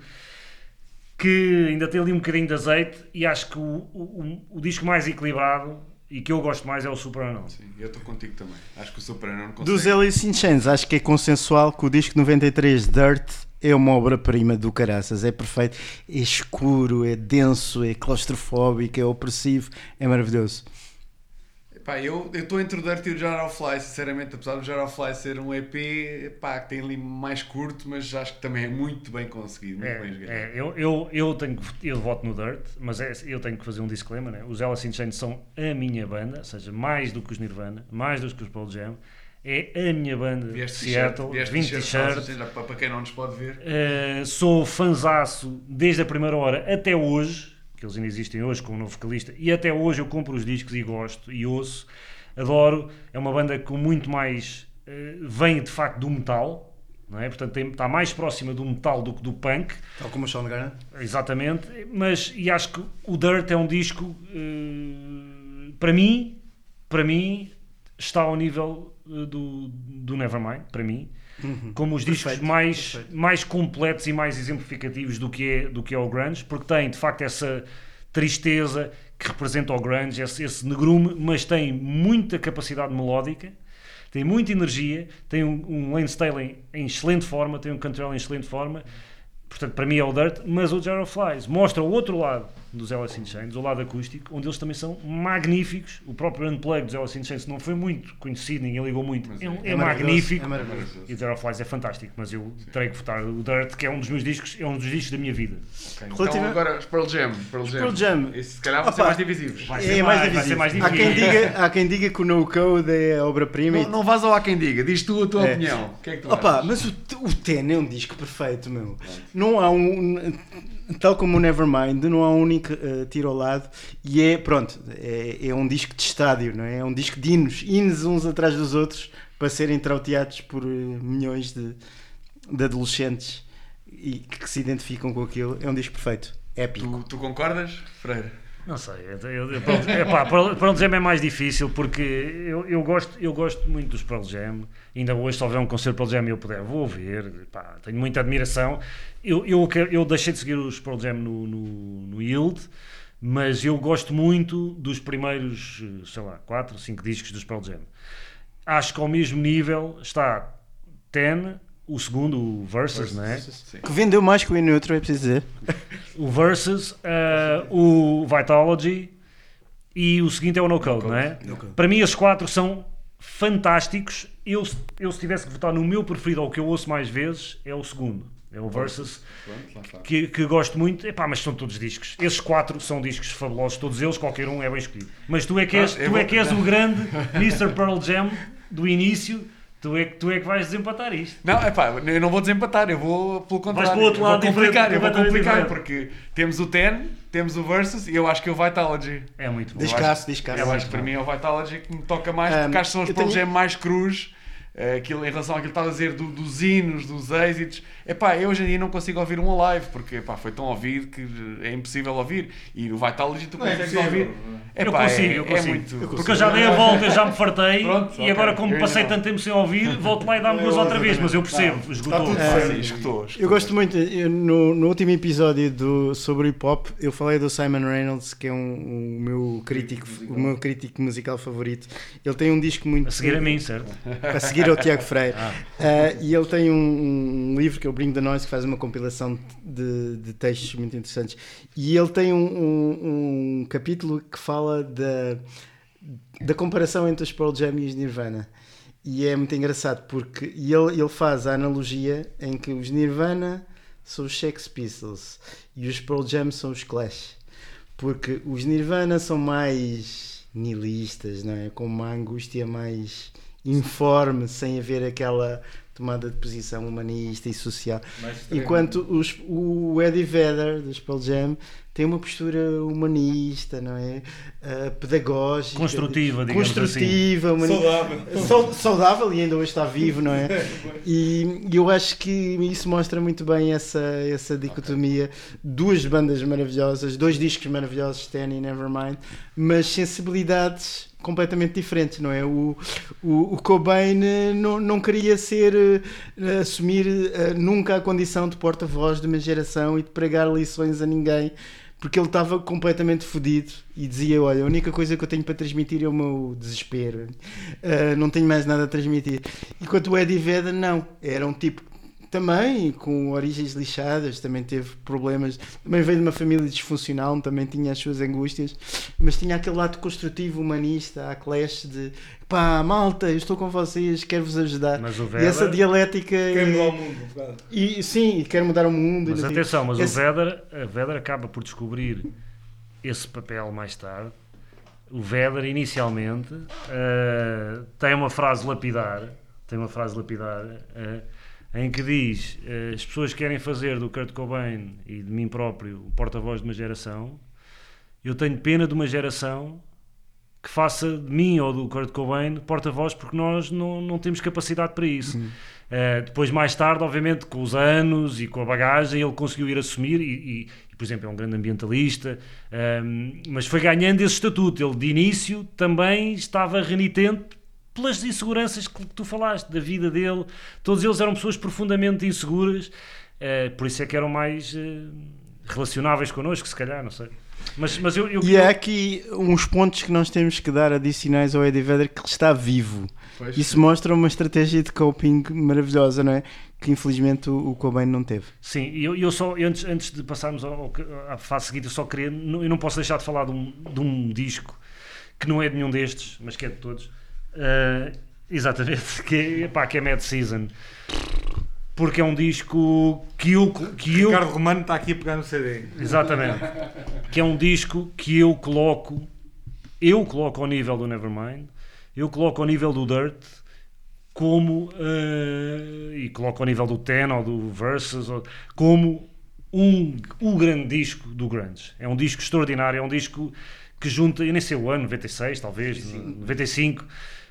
que ainda tem ali um bocadinho de azeite e acho que o, o- o disco mais equilibrado e que eu gosto mais é o Super Unknown. Sim, eu estou contigo também. Acho que o Super não consegue. Dos Alice in Chains, acho que é consensual que o disco 93 Dirt é uma obra-prima do caraças, é perfeito, é escuro, é denso, é claustrofóbico, é opressivo, é maravilhoso. Pá, eu estou entre o Dirt e o Jar of Fly, sinceramente, apesar do Jar of Fly ser um EP pá, que tem ali mais curto, mas acho que também é muito bem conseguido, muito bem É, jogado. é, eu, eu, eu, tenho, eu voto no Dirt, mas é, eu tenho que fazer um disclaimer. Né? Os Alice in Chains são a minha banda, ou seja, mais do que os Nirvana, mais do que os Pearl Jam. É a minha banda de Vieste Seattle, t-shirt, vieste 20 t-shirt, t-shirts. para quem não nos pode ver. Uh, sou fanzaço desde a primeira hora até hoje, que eles ainda existem hoje com o novo vocalista, e até hoje eu compro os discos e gosto e ouço, adoro. É uma banda com muito mais. uh, vem de facto do metal, não é? Portanto, tem- está mais próxima do metal do que do punk. Tal como o Sean Garner. Exatamente, mas e acho que o Dirt é um disco eh, para mim, para mim está ao nível eh, do, do Nevermind, para mim, como os discos Perfeito, mais, perfeito. mais completos e mais exemplificativos do que é do que é o grunge, porque tem de facto essa tristeza que representa o grunge, esse, esse negrume, mas tem muita capacidade melódica. Tem muita energia, tem um, um Lane Staley em excelente forma, tem um Cantrell em excelente forma, portanto para mim é o Dirt, mas o Jar of Flies mostra o outro lado dos Alice in Chains, o lado acústico, onde eles também são magníficos. O próprio Unplugged dos Alice in Chains não foi muito conhecido, ninguém ligou muito, Mas é, é é magnífico. é. E o Jar of Flies é fantástico, mas eu terei que votar o Dirt, que é um dos meus discos, é um dos discos da minha vida. Ok, Relativa- Então agora os Pearl Jam. Pearl Jam. Pearl Jam. Esse, se calhar vão ser mais divisivos. Vai É ser mais vai divisível. ser mais Há quem, diga, há quem diga que o No Code é a obra-prima. Não, e- não vás ao há quem diga, diz tu a tua É. opinião. O que é que tu Opa, achas? mas o, o Ten é um disco perfeito, meu. Não há um. Tal como o Nevermind, não há um único eh, tiro ao lado. E é, pronto, é, é um disco de estádio, não é? É um disco de hinos. Hinos uns atrás dos outros para serem trauteados por eh, milhões de, de adolescentes e que se identificam com aquilo. É um disco perfeito. Épico. Tu, tu concordas, Freire? Não sei, eu, eu, eu, Pearl- epá, Pearl Pearl Jam é mais difícil porque eu, eu, gosto, eu gosto muito dos Pearl Jam. Ainda hoje, se houver um concerto Pearl Jam e eu puder, vou ouvir. Epá, tenho muita admiração. Eu, eu, eu deixei de seguir os Pearl Jam no, no, no Yield, mas eu gosto muito dos primeiros, sei lá, 4, 5 discos dos Pearl Jam. Acho que ao mesmo nível está Ten, o segundo, o Versus, não é? Sim. Que vendeu mais que o In Neutro, é preciso dizer. o Versus, eh, o Vitalogy e o seguinte é o No Code, é? No Code. Para mim, esses quatro são fantásticos. Eu, eu, se tivesse que votar no meu preferido, ou o que eu ouço mais vezes, é o segundo. É o Versus, que, que gosto muito. Epá, mas são todos discos. Esses quatro são discos fabulosos, todos eles, qualquer um é bem escolhido. Mas tu é que és, Ah, tu vou- é, que és o grande Mr. Pearl Jam do início. Tu é, que- tu é que vais desempatar isto. Não, é pá, eu não vou desempatar, eu vou pelo contrário. para o outro eu lado vou complicar, eu vou complicar, porque temos o Ten, temos o Versus e eu acho que é o Vitalogy. É muito bom. Descasso, descasso. Eu acho que para mim é o Vitalogy que me toca mais, Um, porque acho que são os eu Pearl tenho- Jam mais crus. Eh, Aquilo, em relação àquilo que estava a dizer do- dos hinos, dos êxitos, epá, eu hoje em dia não consigo ouvir um live porque epá, foi tão ouvido que é impossível ouvir. E o Vitalogy tu Não é consegues possível. ouvir. Eu Epá, consigo, é, eu é consigo. muito. Porque eu já dei a volta, eu já me fartei Pronto, e ok. agora como Eu passei tanto tempo sem ouvir, volto lá e dá-me duas outra vez, mas eu percebo, Tá esgotou. sim, escutou, escutou. Eu gosto muito, eu, no, no último episódio do, sobre hip hop, eu falei do Simon Reynolds, que é um, um meu crítico, o meu crítico musical favorito. Ele tem um disco muito. A seguir a mim, certo? a seguir ao Tiago Freire. Ah. Uh, e ele tem um, um livro que é o Bring the Noise, que faz uma compilação de, de textos muito interessantes. E ele tem um, um- um capítulo que fala da, da comparação entre os Pearl Jam e os Nirvana. E é muito engraçado porque ele, ele faz a analogia em que os Nirvana são os Sex Pistols e os Pearl Jam são os Clash. Porque os Nirvana são mais nihilistas, não é? Com uma angústia mais informe, sem haver aquela tomada de posição humanista e social. Enquanto os, o Eddie Vedder dos Pearl Jam tem uma postura humanista, não é? Ah, pedagógica, Construtiva, digamos assim. construtiva, humani- Sau- saudável e ainda hoje está vivo, não é? E eu acho que isso mostra muito bem essa, essa dicotomia. Duas bandas maravilhosas, dois discos maravilhosos, Ten e Nevermind, mas sensibilidades completamente diferentes, não é? O, o, o Cobain eh, não, não queria ser, eh, assumir eh, nunca a condição de porta-voz de uma geração e de pregar lições a ninguém, porque ele estava completamente fodido e dizia: Olha, a única coisa que eu tenho para transmitir é o meu desespero, Ah, não tenho mais nada a transmitir. Enquanto o Eddie Vedder, não, era um tipo também com origens lixadas, também teve problemas, também veio de uma família disfuncional, também tinha as suas angústias, mas tinha aquele lado construtivo, humanista, a clash de pá, malta, eu estou com vocês, quero-vos ajudar. Mas o E essa Vedder, dialética Quem mudar o mundo, um bocado. e sim, e quero mudar o mundo. mas atenção, mas Esse- o Vedder, a Vedder acaba por descobrir esse papel mais tarde. O Vedder, inicialmente, eh, tem uma frase lapidar, tem uma frase lapidar, eh, em que diz eh, as pessoas querem fazer do Kurt Cobain e de mim próprio o porta-voz de uma geração. Eu tenho pena de uma geração que faça de mim ou do Kurt Cobain porta-voz porque nós não, não temos capacidade para isso. Uh, depois, mais tarde, obviamente, com os anos e com a bagagem, ele conseguiu ir assumir e, e- e, por exemplo, é um grande ambientalista, um, mas foi ganhando esse estatuto. Ele, de início, também estava renitente pelas inseguranças que tu falaste, da vida dele. Todos eles eram pessoas profundamente inseguras, uh, por isso é que eram mais uh, relacionáveis connosco, se calhar, não sei. Mas, mas eu, eu, E há aqui uns pontos que nós temos que dar adicionais ao Eddie Vedder que ele está vivo. Pois. Isso mostra uma estratégia de coping maravilhosa, não é? Que infelizmente o, o Cobain não teve. Sim, e eu, eu só, antes, antes de passarmos ao, à fase seguinte, eu só queria, não- eu não posso deixar de falar de um, de um disco que não é de nenhum destes, mas que é de todos. Ah, exatamente, que é, epá, que é Mad Season. Porque é um disco que eu. Que eu Ricardo Romano está aqui a pegar no CD. Exatamente. que é um disco que eu coloco, eu coloco ao nível do Nevermind, eu coloco ao nível do Dirt, como eh, e coloco ao nível do Ten ou do Versus, ou- como um, o grande disco do grunge. É um disco extraordinário, é um disco que junta, eu nem sei o ano, 96 talvez, 95,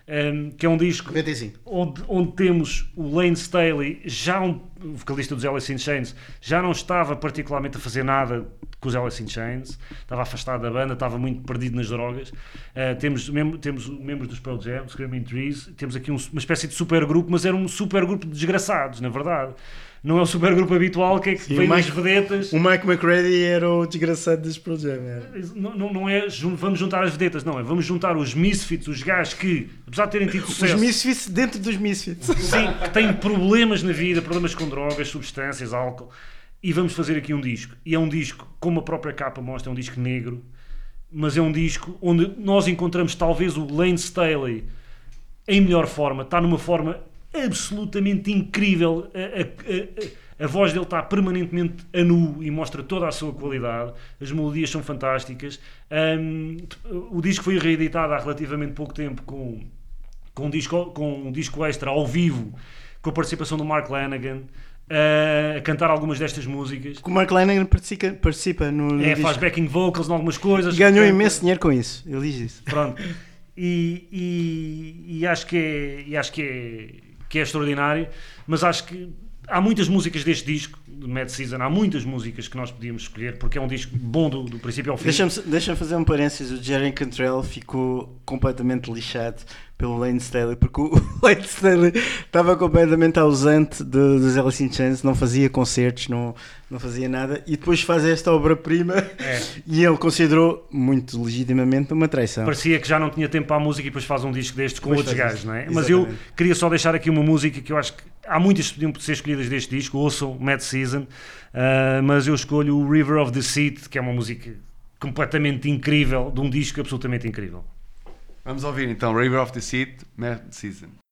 eh, que é um disco 95. onde, onde temos o Lane Staley, já um, o vocalista dos Alice in Chains, já não estava particularmente a fazer nada com os Alice in Chains, estava afastado da banda, estava muito perdido nas drogas. Uh, temos, mem temos membros dos Pearl Jam, Screaming Trees, temos aqui um- uma espécie de supergrupo, mas era um supergrupo de desgraçados, na verdade. Não é o supergrupo habitual que é que Sim, vem Mike- vedetas. O Mike McCready era o desgraçado dos Pearl Jam. era. Não, não, não é vamos juntar as vedetas, não é vamos juntar os misfits, os gajos que, apesar de terem tido sucesso, Os Misfits dentro dos Misfits. Sim, que têm problemas na vida, problemas com drogas, substâncias, álcool. E vamos fazer aqui um disco. E é um disco, como a própria capa mostra, é um disco negro, mas é um disco onde nós encontramos talvez o Lane Staley em melhor forma, está numa forma absolutamente incrível. A, a- a- a voz dele está permanentemente a nu e mostra toda a sua qualidade. As melodias são fantásticas. Ahm, o disco foi reeditado há relativamente pouco tempo com com um disco, com um disco extra ao vivo, com a participação do Mark Lanagan, eh, a cantar algumas destas músicas. O Mark Lennon participa, participa no, no É, disco. faz backing vocals em algumas coisas. Ganhou canta- imenso dinheiro com isso. Ele diz isso. Pronto. E, e- e acho, que é, e acho que, é, que é extraordinário, mas acho que há muitas músicas deste disco, do Mad Season, há muitas músicas que nós podíamos escolher, porque é um disco bom do, do princípio ao fim. Deixa-me deixa fazer um parênteses. O Jerry Cantrell ficou completamente lixado pelo Lane Staley, porque o Lane Staley estava completamente ausente de- dos Alice in Chains, não fazia concertos, não, não fazia nada, e depois faz esta obra-prima É. e ele considerou, muito legitimamente, uma traição. Parecia que já não tinha tempo para a música e depois faz um disco destes com Depois outros gajos, não é? Mas eu queria só deixar aqui uma música que eu acho que há muitas que podiam ser escolhidas deste disco, ouçam Mad Season, ah, mas eu escolho o River of the Seat, que é uma música completamente incrível, de um disco absolutamente incrível. Vamos ouvir então River of the Seed, Mad Season.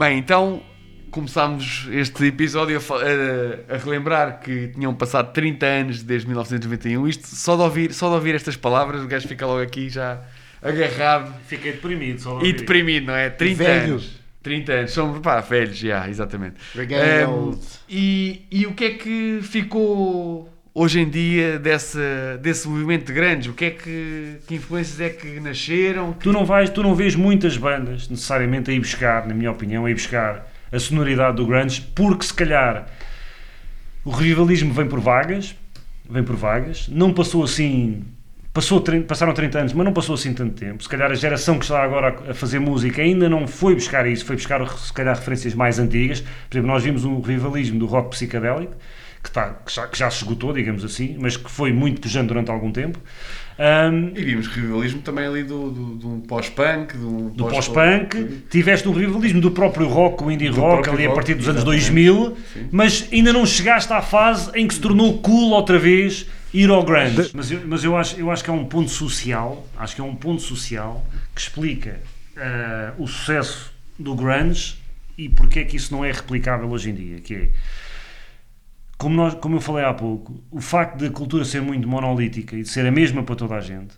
Bem, então começámos este episódio a, a- a relembrar que tinham passado 30 anos desde 1991. Isto, só de ouvir, só de ouvir estas palavras, o gajo fica logo aqui já agarrado Fiquei deprimido só de e ouvir deprimido, não é? 30 velho. anos. 30 anos, somos pá, velhos, já, exatamente. We're getting Um, old. e, e o que é que ficou hoje em dia desse, desse movimento de grandes? O que é que, que influências é que nasceram? Tu não vais, tu não vês muitas bandas necessariamente a ir buscar, na minha opinião, a ir buscar a sonoridade do grunge, porque se calhar o revivalismo vem por vagas, vem por vagas, não passou assim, passou, 30 passaram 30 anos, mas não passou assim tanto tempo. Se calhar a geração que está agora a fazer música ainda não foi buscar isso, foi buscar se calhar referências mais antigas. Por exemplo, nós vimos um revivalismo do rock psicadélico, que, tá, que, já, que já se esgotou, digamos assim, mas que foi muito pujante durante algum tempo. Ahm, E vimos revivalismo também ali do, do, um pós-punk, um do pós-punk, tiveste o revivalismo do próprio rock, o indie rock, ali a rock, partir dos anos exatamente. 2000, Sim. mas ainda não chegaste à fase em que se tornou cool outra vez ir ao grunge. Mas, eu, mas eu, acho, eu acho que é um ponto social, acho que é um ponto social que explica ah, o sucesso do grunge e porque é que isso não é replicável hoje em dia, que é como, nós, como eu falei há pouco, o facto de a cultura ser muito monolítica e de ser a mesma para toda a gente,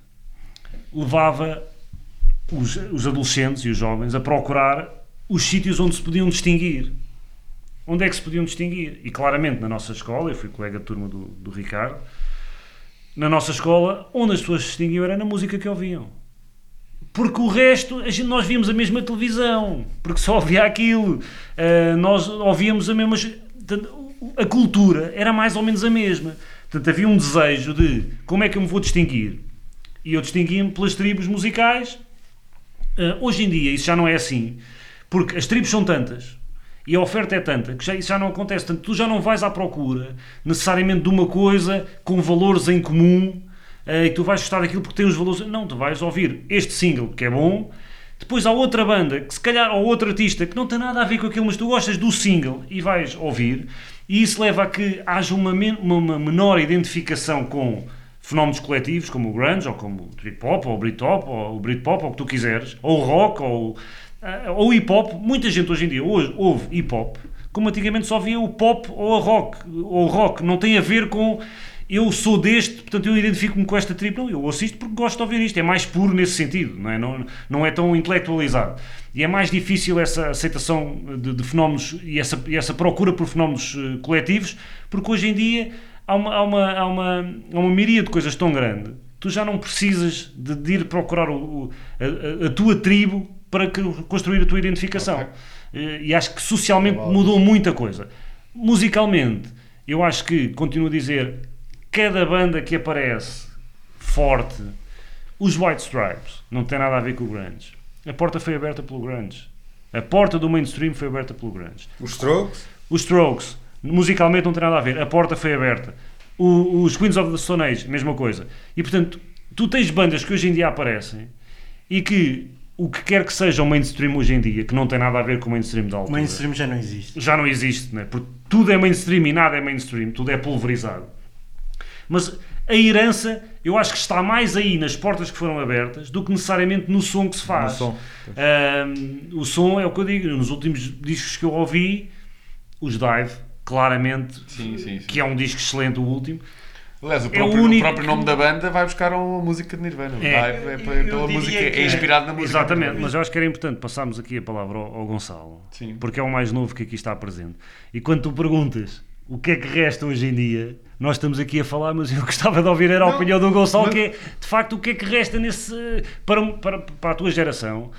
levava os, os adolescentes e os jovens a procurar os sítios onde se podiam distinguir. Onde é que se podiam distinguir? E claramente na nossa escola, eu fui colega de turma do, do Ricardo, na nossa escola, onde as pessoas se distinguiam era na música que ouviam. Porque o resto, gente, nós víamos a mesma televisão, porque só havia aquilo. Ah, nós ouvíamos a mesma. A cultura era mais ou menos a mesma. Portanto, havia um desejo de como é que eu me vou distinguir? E eu distinguia-me pelas tribos musicais. Ah, hoje em dia isso já não é assim, porque as tribos são tantas e a oferta é tanta que já, isso já não acontece. Portanto, tu já não vais à procura necessariamente de uma coisa com valores em comum ah, e tu vais gostar daquilo porque tem os valores. Não, tu vais ouvir este single que é bom. Depois há outra banda, que se calhar, ou outro artista que não tem nada a ver com aquilo, mas tu gostas do single e vais ouvir, e isso leva a que haja uma, men- uma- menor identificação com fenómenos coletivos como o grunge, ou como o trip hop, ou o Britpop, ou o Britpop, ou o que tu quiseres, ou o rock, ou, ah, ou o hip hop. Muita gente hoje em dia hoje ouve hip hop, como antigamente só via o pop ou a rock, ou o rock. Não tem a ver com eu sou deste, portanto eu identifico-me com esta tribo. Não, eu ouço isto porque gosto de ouvir isto. É mais puro nesse sentido, não é, não, não é tão intelectualizado. E é mais difícil essa aceitação de, de fenómenos e essa, e essa procura por fenómenos eh, coletivos, porque hoje em dia há uma, há uma, há uma, há uma miríade de coisas tão grande. Tu já não precisas de, de ir procurar o, o- a, a- tua tribo para que- construir a tua identificação. Eh, E acho que socialmente mudou muita coisa. Musicalmente, eu acho que, continuo a dizer, cada banda que aparece forte, os White Stripes, não tem nada a ver com o grunge. A porta foi aberta pelo grunge. A porta do mainstream foi aberta pelo grunge. Os Strokes? Os Strokes, musicalmente não tem nada a ver. A porta foi aberta. O- os Queens of the Stone Age, mesma coisa. E portanto, tu tens bandas que hoje em dia aparecem e que o que quer que seja o mainstream hoje em dia, que não tem nada a ver com o mainstream da O altura, mainstream já não existe. já não existe, né? porque tudo é mainstream e nada é mainstream, tudo é pulverizado. Mas a herança, eu acho que está mais aí nas portas que foram abertas do que necessariamente no som que se faz. Som. O som é o que eu digo, nos últimos discos que eu ouvi, os Dive, claramente, Sim, sim, sim. que é um disco excelente, o último. Aliás, o É o próprio, o único próprio que- nome da banda vai buscar uma música de Nirvana. O É. Dive é, Eu pela música, é é- inspirado na música. Exatamente, mas eu acho que era importante passarmos aqui a palavra ao, ao Gonçalo, Sim. porque é o mais novo que aqui está presente. E quando tu perguntas o que é que resta hoje em dia, nós estamos aqui a falar, mas eu gostava de ouvir era a Não, opinião do Gonçalo, mas- que é de facto o que é que resta nesse para, para, para a tua geração.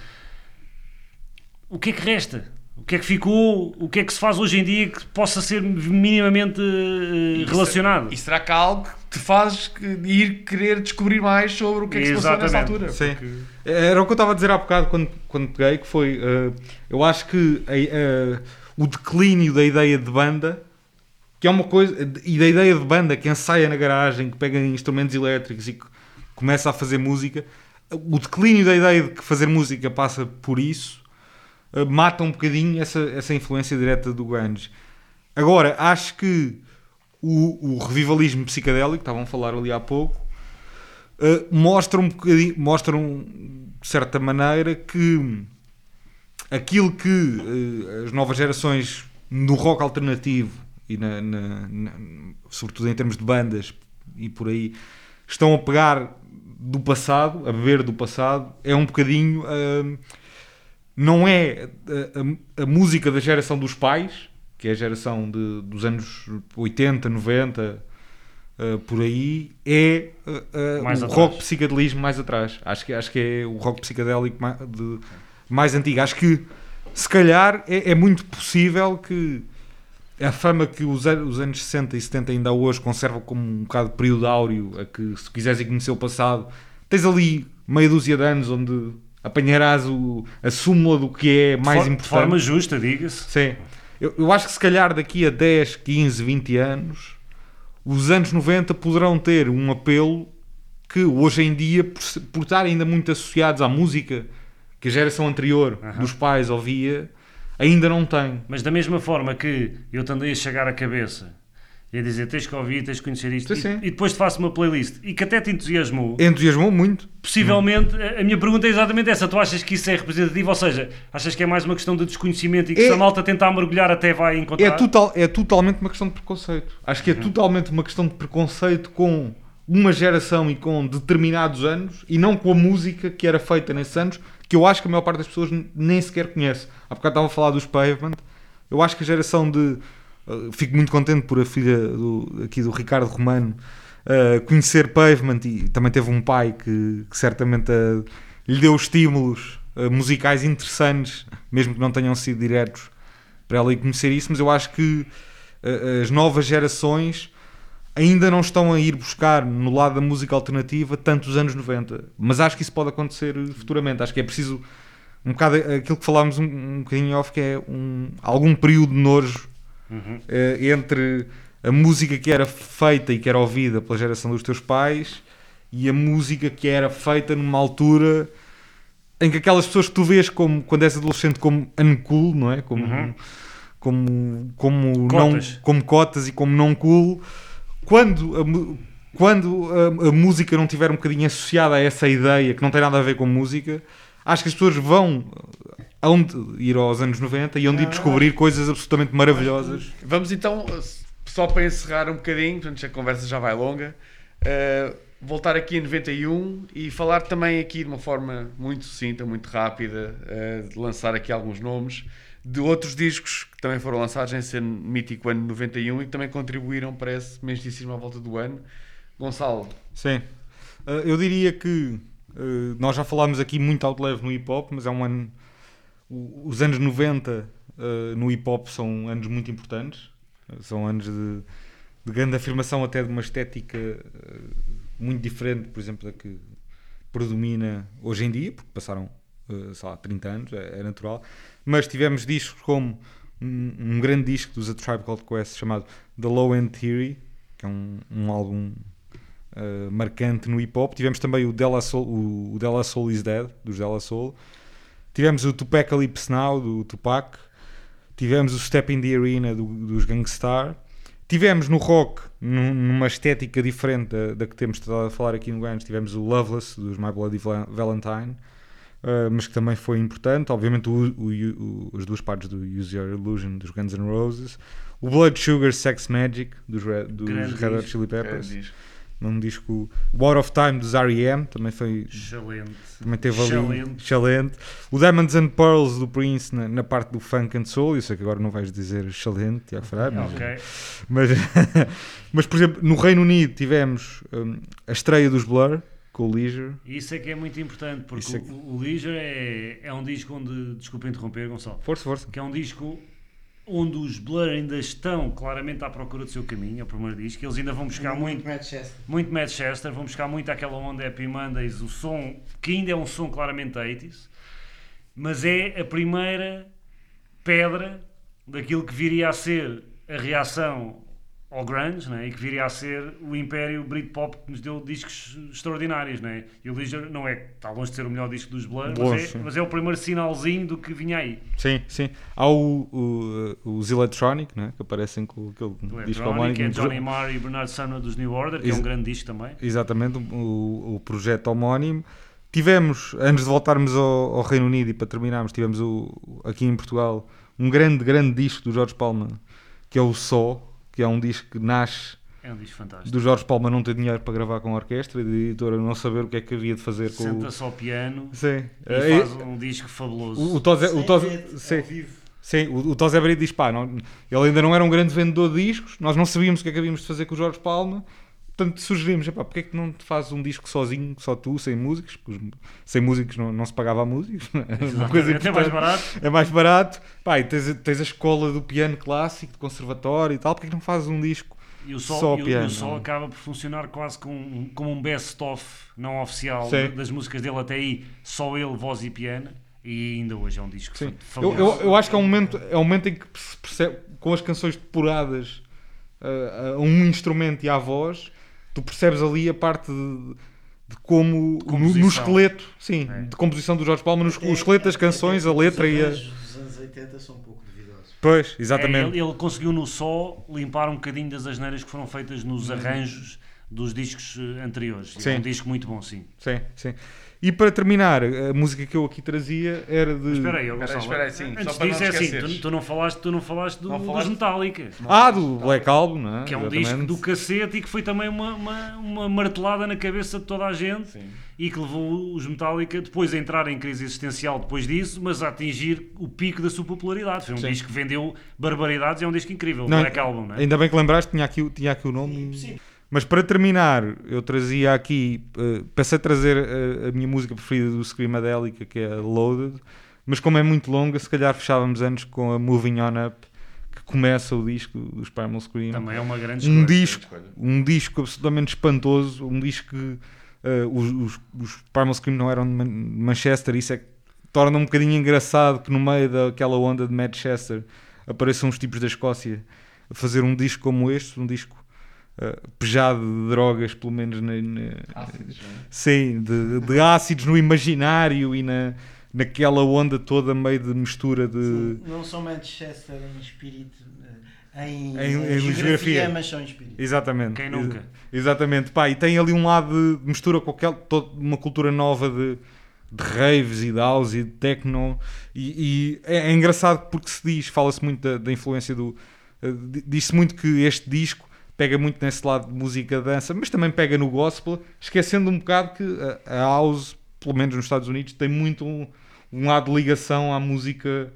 O que é que resta? O que é que ficou? O que é que se faz hoje em dia que possa ser minimamente eh, relacionado? E será que há algo que te faz ir querer descobrir mais sobre o que é que se passou nessa Exatamente. altura? Sim. Porque- Era o que eu estava a dizer há bocado quando, quando peguei, que foi, eh, eu acho que eh, o declínio da ideia de banda, que é uma coisa, e da ideia de banda que ensaia na garagem, que pega instrumentos elétricos e que começa a fazer música, o declínio da ideia de que fazer música passa por isso, eh, mata um bocadinho essa, essa influência direta do grunge. Agora, acho que o, o revivalismo psicadélico, estavam a falar ali há pouco, Uh, mostra um bocadinho, mostram de certa maneira que aquilo que uh, as novas gerações no rock alternativo e na, na- na- sobretudo em termos de bandas e por aí estão a pegar do passado, a beber do passado, é um bocadinho uh, não é a, a- a música da geração dos pais, que é a geração de- dos anos 80, 90, Uh, por aí é uh, o rock psicadelismo mais atrás. Acho que, acho que é o rock psicadélico mais, de- mais antigo. Acho que se calhar é, é muito possível que a fama que os, os anos 60 e 70 ainda hoje conservam como um bocado de período áureo, a que se quiseres ir conhecer o passado, tens ali meia dúzia de anos onde apanharás o, a súmula do que é mais de, for- de importante. forma justa, diga-se. Sim. Eu, eu acho que se calhar daqui a 10, 15, 20 anos, os anos 90 poderão ter um apelo que hoje em dia, por, por estar ainda muito associados à música que a geração anterior dos pais ouvia, ainda não tem. Mas da mesma forma que eu tendei a chegar à cabeça e a dizer tens que ouvir, tens que conhecer isto, Sim, sim. E, e depois te faço uma playlist e que até te entusiasmou, Entusiasmou muito. possivelmente, a a minha pergunta é exatamente essa. Tu achas que isso é representativo? Ou seja, achas que é mais uma questão de desconhecimento e que É- se a malta tentar mergulhar até vai É, encontrar? total, é totalmente uma questão de preconceito. Acho que é totalmente uma questão de preconceito com uma geração e com determinados anos e não com a música que era feita nesses anos, que eu acho que a maior parte das pessoas nem sequer conhece. Há bocado estava a falar dos Pavement. Eu acho que a geração de. uh, fico muito contente por a filha do, aqui do Ricardo Romano uh, conhecer Pavement e também teve um pai que, que certamente uh, lhe deu estímulos musicais interessantes, mesmo que não tenham sido diretos para ela ir conhecer isso, mas eu acho que as novas gerações ainda não estão a ir buscar no lado da música alternativa tanto os anos 90, mas acho que isso pode acontecer uh, futuramente. Acho que é preciso um bocado aquilo que falámos um, um bocadinho off, que é um, algum período de nojo Uhum. eh, entre a música que era feita e que era ouvida pela geração dos teus pais e a música que era feita numa altura em que aquelas pessoas que tu vês como quando és adolescente como uncool, não é? Como, Uhum. como, como, Cotas. não, como cotas e como não cool, quando a, quando a, a música não estiver um bocadinho associada a essa ideia que não tem nada a ver com música, acho que as pessoas vão aonde ir aos anos 90 e onde ir descobrir coisas absolutamente maravilhosas. Vamos então, só para encerrar um bocadinho, portanto a conversa já vai longa, eh, voltar aqui em 91 e falar também aqui de uma forma muito sucinta, muito rápida, eh, de lançar aqui alguns nomes de outros discos que também foram lançados nesse mítico ano de 91 e que também contribuíram para esse à volta do ano. Gonçalo, Sim. Uh, eu diria que uh, nós já falámos aqui muito ao leve no hip hop, mas é um ano. Os anos 90 uh, no hip hop são anos muito importantes. São anos de, de grande afirmação, até de uma estética muito diferente, por exemplo, da que predomina hoje em dia, porque passaram, sei lá, 30 anos, é, é natural. Mas tivemos discos como um, um grande disco dos A Tribe Called Quest chamado The Low End Theory, que é um, um álbum uh, marcante no hip hop. Tivemos também o Della Soul, o, o Della Soul is Dead, dos Della Soul. Tivemos o Tupacalypse Now, do Tupac. Tivemos o Step in the Arena, do- dos Gangstar. Tivemos no rock, num- numa estética diferente da, da que temos estado a falar aqui no Guns, tivemos o Loveless, dos My Bloody Val- Valentine, uh, mas que também foi importante. Obviamente, o, o- o- as duas partes do Use Your Illusion, dos Guns N' Roses. O Blood Sugar Sex Magic, dos Red, dos Grande Red Hot Chili Peppers. disco. Num disco. O Out of Time, dos R.E.M., também foi Excelente. também teve ali Excelente. O Diamonds and Pearls do Prince na, na parte do funk and soul. Eu sei que agora não vais dizer excelente, Tiago Ferreira, mas, mas, mas, por exemplo, no Reino Unido tivemos hum, a estreia dos Blur com o Leisure. Isso é que é muito importante, porque é que- o, o Leisure é, é um disco onde, desculpa interromper, Gonçalo, Força, força. que é um disco onde os Blur ainda estão claramente à procura do seu caminho, é o primeiro disco, eles ainda vão buscar muito, Manchester. muito Manchester, vão buscar muito aquela onda Happy Mondays, o som, que ainda é um som claramente 80s, mas é a primeira pedra daquilo que viria a ser a reação ao grunge, né? e que viria a ser o império Britpop que nos deu discos extraordinários. Né? E o Leisure não é, está longe de ser o melhor disco dos Blur, Longe, mas, é, mas é o primeiro sinalzinho do que vinha aí. Sim, sim. Há o, o, os Electronic, né, que aparecem com aquele O disco Electronic, é homónimo. Johnny Marr e Bernard Sumner dos New Order, que é um grande disco também. Exatamente, o, o projeto homónimo. Tivemos, antes de voltarmos ao, ao Reino Unido e para terminarmos, tivemos o, aqui em Portugal um grande, grande disco do Jorge Palma, que é o Só, que é um disco que nasce É um disco fantástico. do Jorge Palma não ter dinheiro para gravar com a orquestra e da editora não saber o que é que havia de fazer com o... Senta-se ao piano Sim. e Eh, faz um disco fabuloso. o, o Tose, o Tose, sim, sim, o, o Tose Brito diz, pá, não- ele ainda não era um grande vendedor de discos, nós não sabíamos o que é que havíamos de fazer com o Jorge Palma, portanto sugerimos, pá, porque é que não te fazes um disco sozinho, só tu, sem músicos, porque sem músicos não, não se pagava a coisa Exatamente, é mais barato. É mais barato, pá, e tens, a- tens a escola do piano clássico, de conservatório e tal, porque é que não fazes um disco? E o sol, Só e o- e piano. o sol acaba por funcionar quase como, um- como um best-of não oficial Sim. das músicas dele até aí, só ele, voz e piano. E ainda hoje é um disco Sim. Eu, eu, eu acho que é um momento, é um momento em que se percebe, com as canções depuradas uh, a um instrumento e à voz, tu percebes ali a parte de, de como no, Composição. no esqueleto, sim, É. de composição do Jorge Palma, no, Até- o esqueleto das até canções, a os letra e a. dos anos 80 são um pouco duvidosos. Pois, É, exatamente. ele, ele conseguiu no só limpar um bocadinho das asneiras que foram feitas nos arranjos dos discos eh, anteriores. Sim. É um disco muito bom, sim. Sim, sim. E para terminar, a música que eu aqui trazia era de. Mas espera aí, Gonçalo, espera aí, sim, antes só para disso não é assim, tu, tu não falaste, tu não falaste do, Não dos falaste? Metallica, Ah, do Black Album, não é? que é um Exatamente. disco do cacete e que foi também uma, uma, uma martelada na cabeça de toda a gente Sim. e que levou os Metallica depois a entrar em crise existencial depois disso, mas a atingir o pico da sua popularidade. Foi um Sim. disco que vendeu barbaridades, é um disco incrível, o Não, Black Album, não é? Ainda bem que lembraste, tinha aqui, o- tinha aqui o nome. Mas para terminar, eu trazia aqui, eh, pensei trazer eh, a minha música preferida do Screamadelica, que é a Loaded, mas como é muito longa, se calhar fechávamos antes com a Moving On Up, que começa o disco dos Primal Scream. Também é uma grande um escolha. disco, escolha. um disco absolutamente espantoso, um disco que eh, os, os, os Primal Scream não eram de Man- Manchester, isso é que torna um bocadinho engraçado que no meio daquela onda de Manchester apareçam uns tipos da Escócia a fazer um disco como este, um disco eh, pejado de drogas, pelo menos na, na- sim, de, de ácidos no imaginário e na, naquela onda toda meio de mistura de Não são Manchester em espírito, eh, em, Em- em em geografia. geografia, mas são em espírito. Exatamente. Quem nunca? Ex- Exatamente. Pá, e tem ali um lado de mistura com aquela, toda uma cultura nova de, de raves e de house e de techno. E, e é, é engraçado porque se diz, fala-se muito da, da influência do. eh, di- Diz-se muito que este disco pega muito nesse lado de música dança, mas também pega no gospel, esquecendo um bocado que a, house, pelo menos nos Estados Unidos, tem muito um, um lado de ligação à música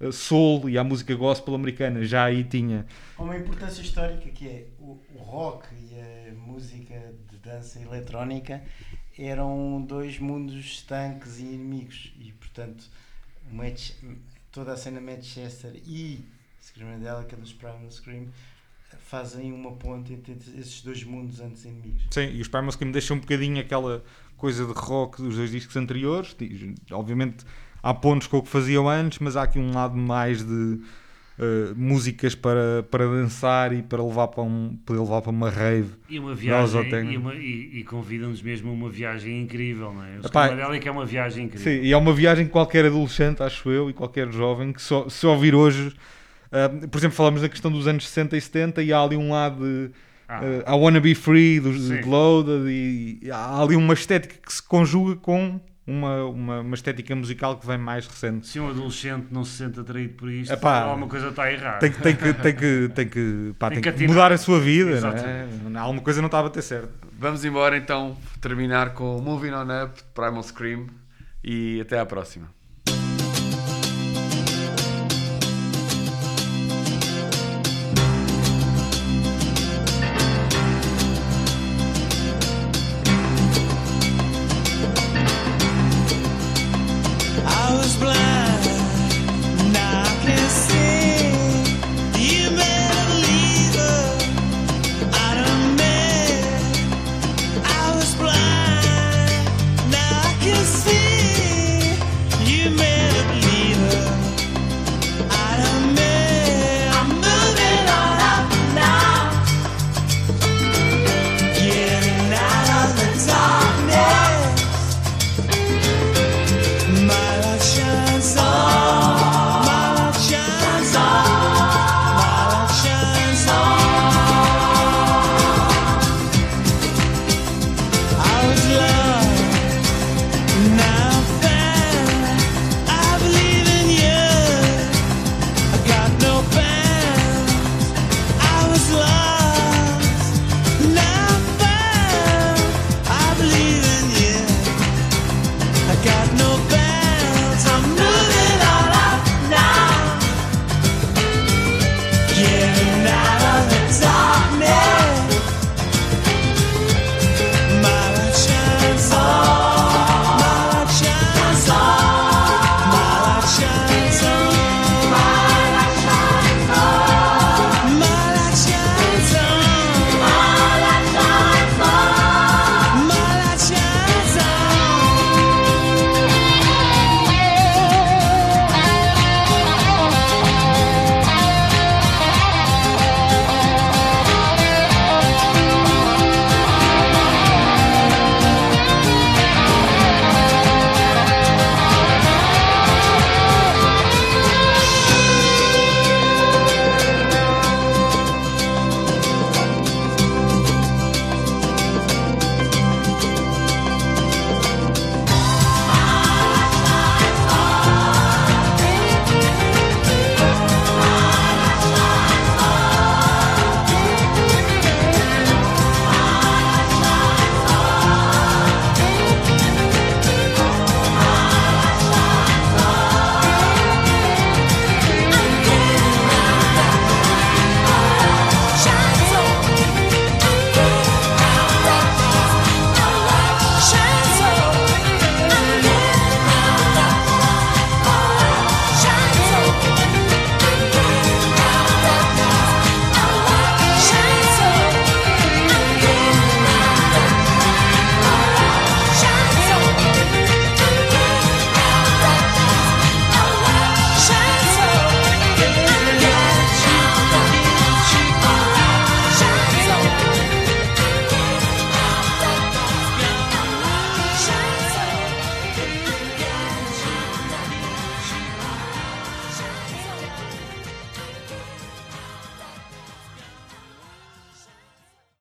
eh, soul e à música gospel americana. Já aí tinha. Há uma importância histórica que é o, o rock e a música de dança eletrónica eram dois mundos estanques e inimigos e portanto toda a cena Manchester e Screamadelica dos Primal Scream fazem uma ponte entre esses dois mundos antes inimigos. Sim, e os Primal Scream deixam um bocadinho aquela coisa de rock dos dois discos anteriores. Obviamente há pontos com o que faziam antes, mas há aqui um lado mais de eh, músicas para, para dançar e para levar para, um, poder levar para uma rave. E uma Nós viagem, e, uma- e- e convidam-nos mesmo a uma viagem incrível, não é? O Epá, Screamadelica é uma viagem incrível. Sim, e é uma viagem que qualquer adolescente, acho eu, e qualquer jovem que só, se ouvir hoje. Por exemplo, falamos da questão dos anos 60 e 70 e há ali um lado de. Ah. eh, I Wanna Be Free, dos Sim. Loaded, e há ali uma estética que se conjuga com uma, uma, uma estética musical que vem mais recente. Se um adolescente não se sente atraído por isto, Epá, alguma coisa está errada. Tem que, tem que, tem que, tem que, pá, Tem tem que mudar a sua vida, não é? Exatamente. Alguma coisa não está a bater certo. Vamos embora então terminar com Moving On Up, Primal Scream e até à próxima.